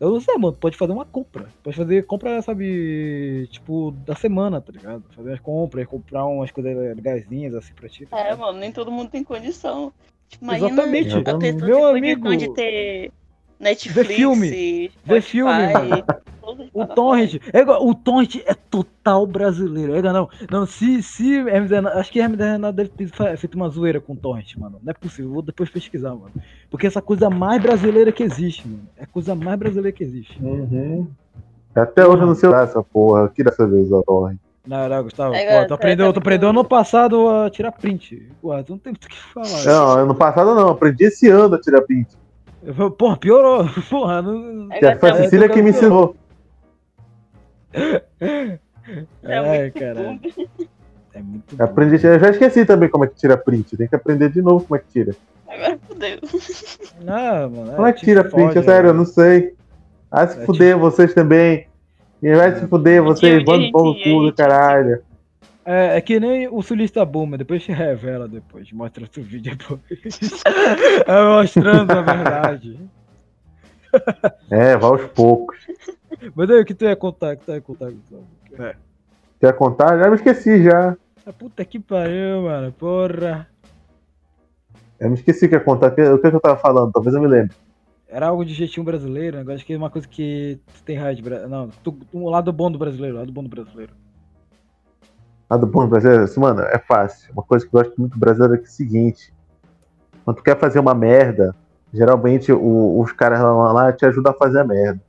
Eu não sei, mano. Pode fazer uma compra. Pode fazer compra, sabe, tipo, da semana, tá ligado? Fazer as compras, comprar umas coisas legaisinhas assim pra ti. tá É, mano, nem todo mundo tem condição. Tipo, imagina Exatamente. a pessoa Meu amigo, de ter Netflix, filme. Vê Spotify, filme. todas as O. Torrent, é o Torrent é total brasileiro. É, não, não, se, se Hermes Renato, acho que Hermes Renato deve ter feito uma zoeira com o Torrent, mano. Não é possível, vou depois pesquisar, mano. Porque essa coisa mais brasileira que existe, mano. É a coisa mais brasileira que existe. Uhum. Até hoje eu não sei usar essa porra. Queria saber usar o torrent. Não, não, Gustavo. Agora, Pô, tu aprendeu, tu aprendeu ano passado a tirar print. Pô, tu não tem muito o que falar. Não, ano passado não, aprendi esse ano a tirar print. Eu falei, Porra, piorou. *laughs* Porra, não. Que foi a Cecília que me ensinou. É, muito cara. É muito. Aprendi, eu já esqueci também como é que tira print. Tem que aprender de novo como é que tira. Agora fudeu. Não, mano. Como é que te tira print? fode, É sério, eu né? não sei. Vai se É, fuder, vocês também. E vai se fuder, vocês cu do a gente- caralho. É, é que nem o sulista boomer, depois te revela depois, mostra outro vídeo depois. *laughs* é mostrando a verdade. É, vai aos poucos. Mas aí, o que tu ia contar? O que tu ia contar? Gustavo? É. Quer contar? Já me esqueci já. Ah, puta que pariu, mano. Porra. Eu me esqueci o que ia contar. O que o que eu tava falando? Talvez eu me lembre. Era algo de jeitinho brasileiro, né? Acho que é uma coisa que tu tem raiva de Bra- Não, tu, o lado bom do brasileiro, o lado bom do brasileiro. Ah, do bom brasileiro, assim, mano, é fácil. Uma coisa que eu gosto muito do brasileiro é que é o seguinte: quando tu quer fazer uma merda, geralmente o- os caras lá, lá te ajudam a fazer a merda.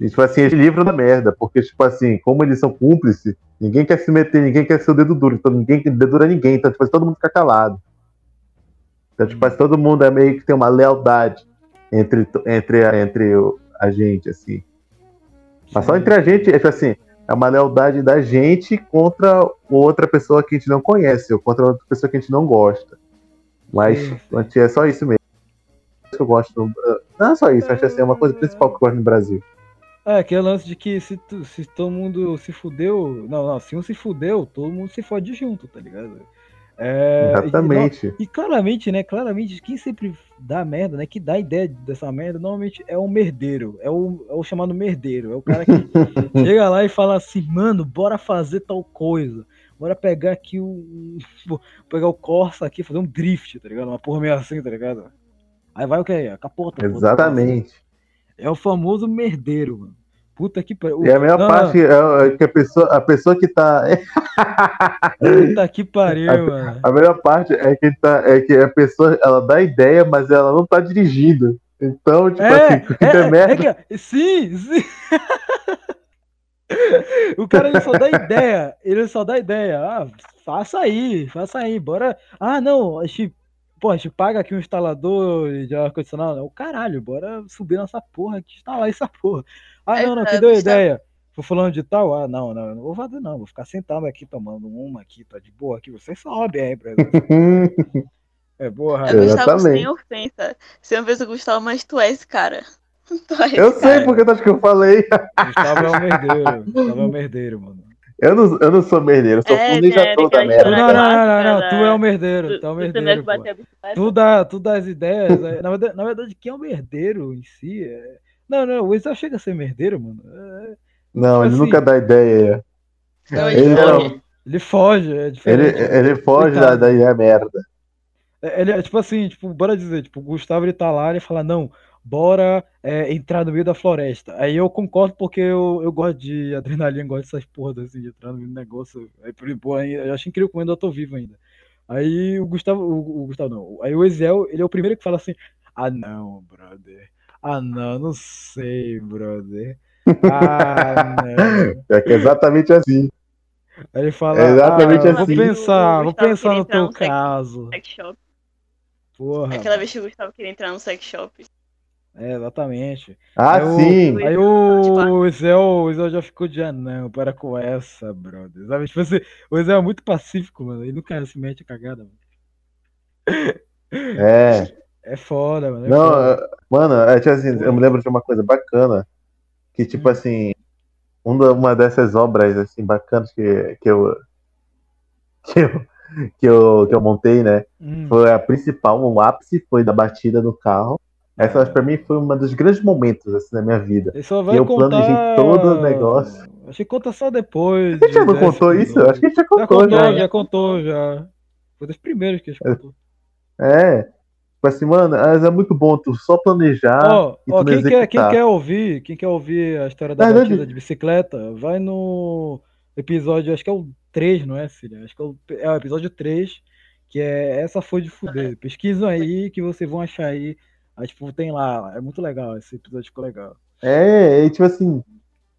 E, tipo assim, eles livram da merda, porque, tipo assim, como eles são cúmplices, ninguém quer se meter, ninguém quer ser o dedo duro, então ninguém dedura ninguém, então, tipo assim, todo mundo fica calado. Então, tipo assim, todo mundo é meio que tem uma lealdade entre, entre, a- entre a gente, assim. Mas só entre a gente, é tipo assim, é uma lealdade da gente contra outra pessoa que a gente não conhece, ou contra outra pessoa que a gente não gosta. Mas Sim, é só isso mesmo. Que eu gosto. Não é só isso, acho assim, é uma coisa principal que eu gosto no Brasil. É, que é o lance de que se, tu- se todo mundo se fudeu. Não, não, se um se fudeu, todo mundo se fode junto, tá ligado? É, e- Exatamente. E, claramente, né? Claramente, quem sempre dá merda, né? Que dá ideia dessa merda, normalmente é o merdeiro. É o, é o chamado merdeiro. É o cara que *laughs* chega lá e fala assim, mano, bora fazer tal coisa. Bora pegar aqui o. *laughs* Pegar o Corsa aqui, fazer um drift, tá ligado? Uma porra meio assim, tá ligado? Aí vai o que? A capota. pô, Exatamente. É o famoso merdeiro, mano. Puta que pariu. E a melhor Não, parte é é que a pessoa, a pessoa que tá. *laughs* Puta que pariu, mano. A melhor parte é que, tá, é que a pessoa ela dá ideia, mas ela não tá dirigindo. Então, tipo É, assim, der é, merda. é que- sim, sim. *laughs* o cara ele só dá ideia, ele só dá ideia. Ah, faça aí, faça aí, bora. Ah, não, a gente, pô, a gente paga aqui um instalador de ar-condicionado. O caralho, bora subir nessa porra aqui, instalar essa porra. Ah, não, não, que É, deu ideia. Tô falando de tal? Ah, não, não, eu não vou fazer não, vou ficar sentado aqui tomando uma aqui, tá de boa aqui. Você sobe aí, pra *laughs* É porra. É, Gustavo, sem Exatamente. ofensa. Sem ofensa, Gustavo, mas tu és esse cara. *laughs* Tu és Eu esse sei cara. porque tu acha que eu falei. Gustavo é um *laughs* merdeiro. Gustavo é um merdeiro, mano. Eu não, eu não sou merdeiro, eu sou É, planejador né, da aquela merda. Não, não, não, não, não, Ela- tu é o merdeiro, Tu, tu é o merdeiro. Tu dá, tu dá as ideias. é, Na verdade, na verdade, quem é o merdeiro em si é... Não, não, o Israel chega a ser merdeiro, mano. É- Não, ele Assim. nunca dá ideia. Não, Ele ele não. foge. Ele foge, é Ele, diferente. ele foge da, da ideia merda. É, Ele é tipo assim, tipo, bora dizer, tipo, o Gustavo ele tá lá e ele fala, não, bora é, entrar no meio da floresta. Aí eu concordo porque eu, eu gosto de adrenalina, gosto dessas porras assim, de entrar no meio do negócio. Aí, por exemplo, aí, eu acho incrível como eu ainda tô vivo ainda. Aí o Gustavo, o, o Gustavo não, aí o Eziel, ele é o primeiro que fala assim, ah não, brother. Ah não, não sei, brother. Ah, não. É que é exatamente assim. Aí ele fala, É exatamente ah, vou assim. pensar, O vou pensar no teu caso. Sex shop. Porra. Aquela vez que o Gustavo queria entrar no sex shop. É, exatamente. Ah, Aí o- sim. Aí o Zé, o Zé já ficou de anão, para com essa, brother. Sabe? Tipo assim, o Zé é muito pacífico, mano. Ele nunca se mete a cagada, mano. É. *laughs* É foda, mano. É Não, foda. mano, é, tipo assim, eu me lembro de uma coisa bacana. Que, tipo Hum. assim, uma, uma dessas obras, assim, bacanas que, que eu. *laughs* Que eu, que eu, que eu montei, né? Hum, Foi a principal, o ápice foi da batida no carro. Essa, É. pra mim, foi um dos grandes momentos, assim, da minha vida. ele só vai eu contar. planejei todo o negócio. Acho que conta só depois. A gente já não 10 contou isso? episódios. Acho que a gente já Já contou, contou, já. já, contou, já. Foi dos primeiros que a gente contou. É. Tipo assim, mano, mas é muito bom tu só planejar Ó, e tu não quem, quer, quem quer ouvir, quem quer ouvir a história da Na verdade- batida de bicicleta, vai no episódio, acho que é o 3, não é, filha? Acho que é o, é o episódio 3, que é Essa Foi de Fuder. Pesquisam aí que vocês vão achar aí. Aí, tipo, tem lá, é muito legal, esse episódio ficou legal. É, e tipo assim,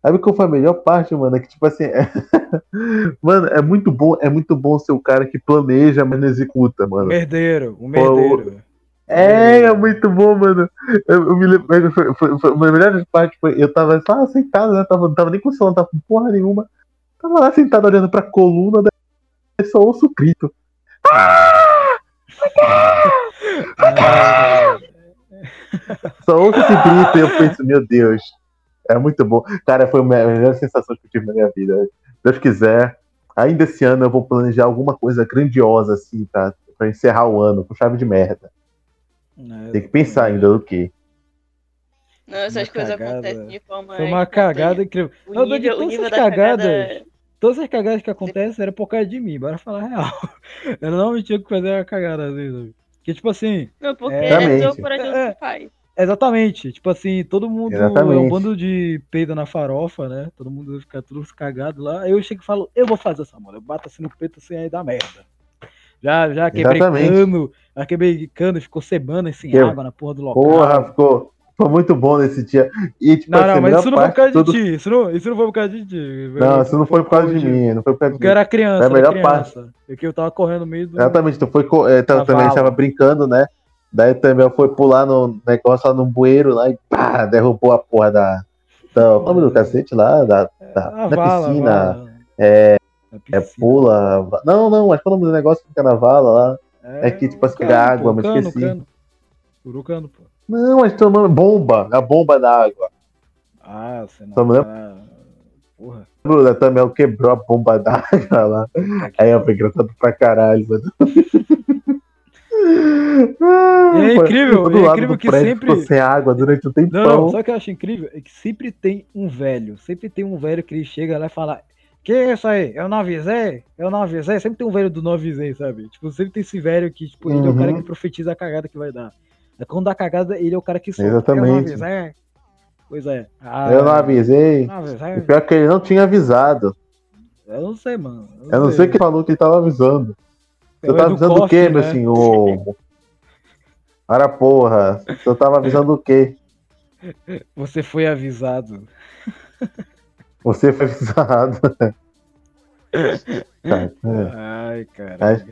Sabe qual foi a melhor parte, mano? É que, tipo assim. *laughs* mano, é muito bom, é muito bom ser o cara que planeja, mas não executa, O mano. merdeiro, o merdeiro. É, é muito bom, mano. Eu, eu me lembro. Foi, foi, foi, uma melhores partes foi. Eu tava só sentado, né? Tava, não tava nem com celular, não tava com porra nenhuma. Tava lá sentado olhando pra coluna, daí só ouço o grito. *laughs* Só ouço esse grito e eu penso, meu Deus. É muito bom. Cara, foi uma das melhores sensações que eu tive na minha vida. Se Deus quiser, ainda esse ano eu vou planejar alguma coisa grandiosa, assim, tá? Pra encerrar o ano, com chave de merda. É, Tem que pensar ainda no que. Não, essas Uma coisas cagada. acontecem de forma. Foi uma cagada incrível. O Não, nível, de o todas nível essas da cagadas, cagada. todas as cagadas que acontecem era por causa de mim, bora falar a real. *laughs* Eu não tinha que fazer uma cagada sabe? Porque, tipo assim, Não, porque É, é, Exatamente. É. que faz. exatamente, tipo assim, todo mundo é um Exatamente. bando de peida na farofa, né? Todo mundo fica tudo cagado lá. Aí eu chego e falo, eu vou fazer essa moda. Eu bato assim no peito assim, aí dá merda. Já, já quebrei Exatamente. cano, já quebrei cano, ficou semana sem Que- água na porra do local. Porra, ficou, ficou muito bom nesse dia. E, tipo, Não, assim, não, mas isso não foi por parte causa de tudo- ti. Isso não, isso não foi por causa de ti. Não, isso não foi por causa de mim. Não foi por causa de Porque eu mim. era criança, É a era melhor criança. É que eu tava correndo no meio do. Exatamente, tu foi. É, tá- Da também estava brincando, né? Daí também foi pular no negócio lá no bueiro lá e pá, derrubou a porra da. da o nome do cacete lá, da, da, A da vala, piscina. vala. É, A é piscina. pula. Não, não, mas qual é o nome do negócio que fica na vala lá? é que, tipo, o assim, pegar água, pô, mas cano, esqueci. Cano. Furou cano, pô. Não, mas tem o nome. Bomba, a bomba da água. Ah, você não. Só me Ah, Porra. Bruna também quebrou a bomba d'água lá. Aí eu fui engraçado pra caralho, mano. É incrível, é incrível que sempre- sem água durante um tempão. Não, o que eu acho incrível? É que sempre tem um velho, sempre tem um velho que ele chega lá e fala: Que é isso aí? Eu não avisei? Eu não avisei? Sempre tem um velho do não avisei, sabe? Tipo, sempre tem esse velho que, tipo, ele é o cara Uhum. que profetiza a cagada que vai dar. É quando dá cagada, ele é o cara que solta. Eu não Exatamente. avisei. Pois é. Ah, Eu não avisei. Não avisei. Pior que ele não tinha avisado. Eu não sei, mano. Eu não sei quem falou que ele tava avisando. É Você o tá avisando o quê, Koff, meu né? senhor? Para porra. Você tava avisando o quê? Você foi avisado. Você foi avisado. É. *laughs* Ai, cara.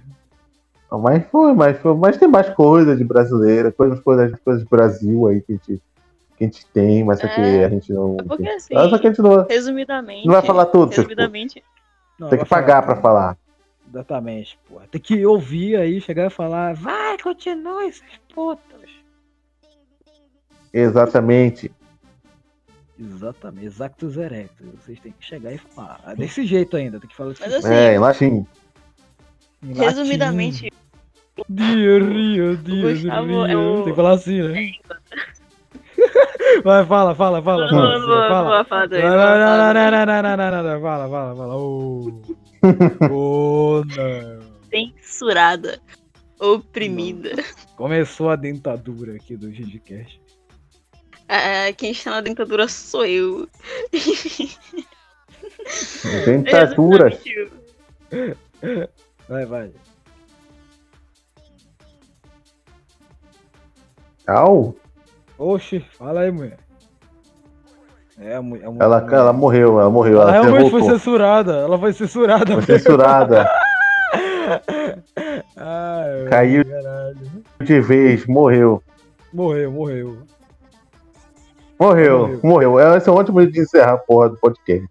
Mas foi, mas foi. Mas tem mais coisa de brasileira, coisas, coisas, coisas de Brasil aí que a gente, que a gente tem, mas só que É. a gente não. É porque assim, Ah, só que a gente não, resumidamente. não vai falar tudo, cu. Resumidamente. Não, Tem que pagar pra falar. Exatamente, pô. Tem que ouvir aí, chegar e falar, vai, continue, seus putos. Exatamente. Exatamente, exactus erectus. Vocês têm que chegar e falar. É desse jeito ainda, tem que falar Mas desse assim, É, em latim. resumidamente, Dio, rio, dio, Gustavo é rio. o- Tem que falar assim, né? Vai, fala, fala, fala. Não, fala, não, fala. Não, não, não vou falar não, daí. não, não, não, não, não, não, fala, fala, fala. Ô, *laughs* Ô, não. censurada, oprimida. Começou a dentadura aqui do Gingcast. Ah, quem está na dentadura sou eu. *laughs* Exatamente. Vai, vai. Au. Oxi, fala aí, mulher. É, a mu- a mu- Ela, a mulher. ela morreu, ela morreu. Ela Ela, realmente foi censurada. Ela foi censurada. Foi censurada. *laughs* Ai, Caiu. Caralho. De vez, morreu. Morreu, morreu. Morreu, Morreu. morreu. Esse é um ótimo jeito de encerrar a porra do podcast.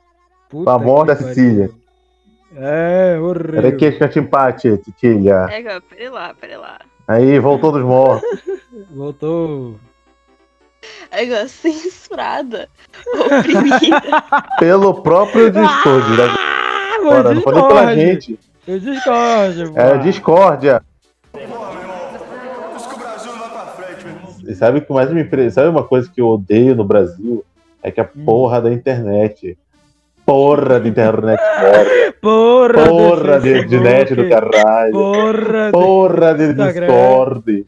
Puta A morte da. Cecília. É, horrível. Era que que empate, Titilha. É, cara, pera lá, pera lá. Aí voltou dos mortos. *laughs* Voltou. Cara, censurada, oprimida. *laughs* Pelo próprio Discord. né? Ah, Agora, mas não foi nem pela gente. Eu discordo, É discórdia. Porra, meu irmão. Isso que o Brasil não vai pra frente, meu irmão. E sabe o que mais me impressiona? Sabe uma coisa que eu odeio no Brasil? É que a Hum. porra da internet. Porra de internet morre. Porra, Porra de, Facebook. de net do caralho. Porra, de... Porra de Instagram. Discord.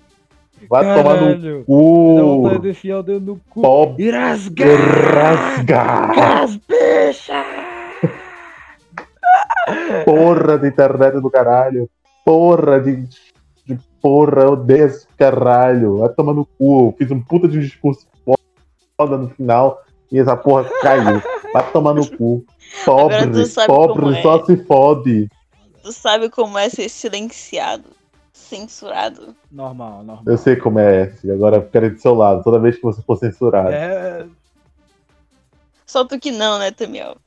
Vai tomar no Caralho. Dá vontade cu. de enfiar o dedo no cu. Pobre E rasgar rasgar. as bichas. Porra de internet do caralho. Porra de. de porra, eu odeio esse caralho. Vai tomar no cu. Fiz um puta de discurso foda no final e essa porra caiu. Vai tomar no cu. Pobre, pobre é. só se fode. Tu sabe como é ser silenciado, censurado. Normal, normal. Eu sei como é. Agora eu quero ir do seu lado, toda vez que você for censurado. É, Só tu que não, né, Tamiel?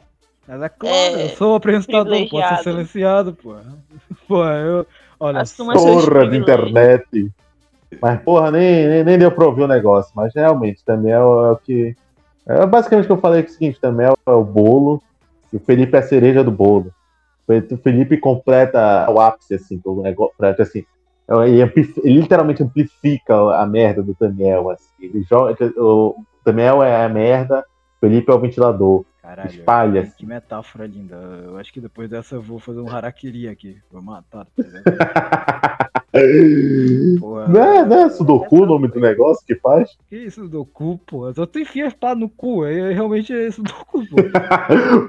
mas é claro, É, eu sou apresentador, posso ser silenciado, pô. *laughs* Pô, eu. Olha, Assuma Porra de internet. Mas, porra, nem, nem, nem deu pra ouvir o negócio. Mas realmente, também é o, é o que. É basicamente o que eu falei que é o seguinte: também é o bolo. E o Felipe é a cereja do bolo. O Felipe completa o ápice, assim, do negócio. Assim, ele, ampli- ele literalmente amplifica a merda do Daniel. Assim. Ele joga, o Daniel é a merda, o Felipe é o ventilador. Caralho. espalha. Que metáfora linda. Eu acho que depois dessa eu vou fazer um harakiri aqui. Vou matar. Tá? *laughs* Porra. Não é, não é Sudoku o nome do negócio que faz? Que isso do cu, pô? Só tu enfia a espada no cu, aí realmente é isso do cu, pô.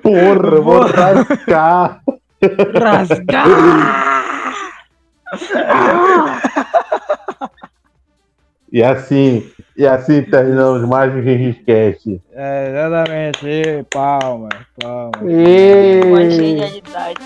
Porra, eu vou Porra. rascar. Rasgar! *laughs* *laughs* E assim, e assim terminamos mais um Genriscast. É, exatamente. E, palmas, palmas. Com a genialidade.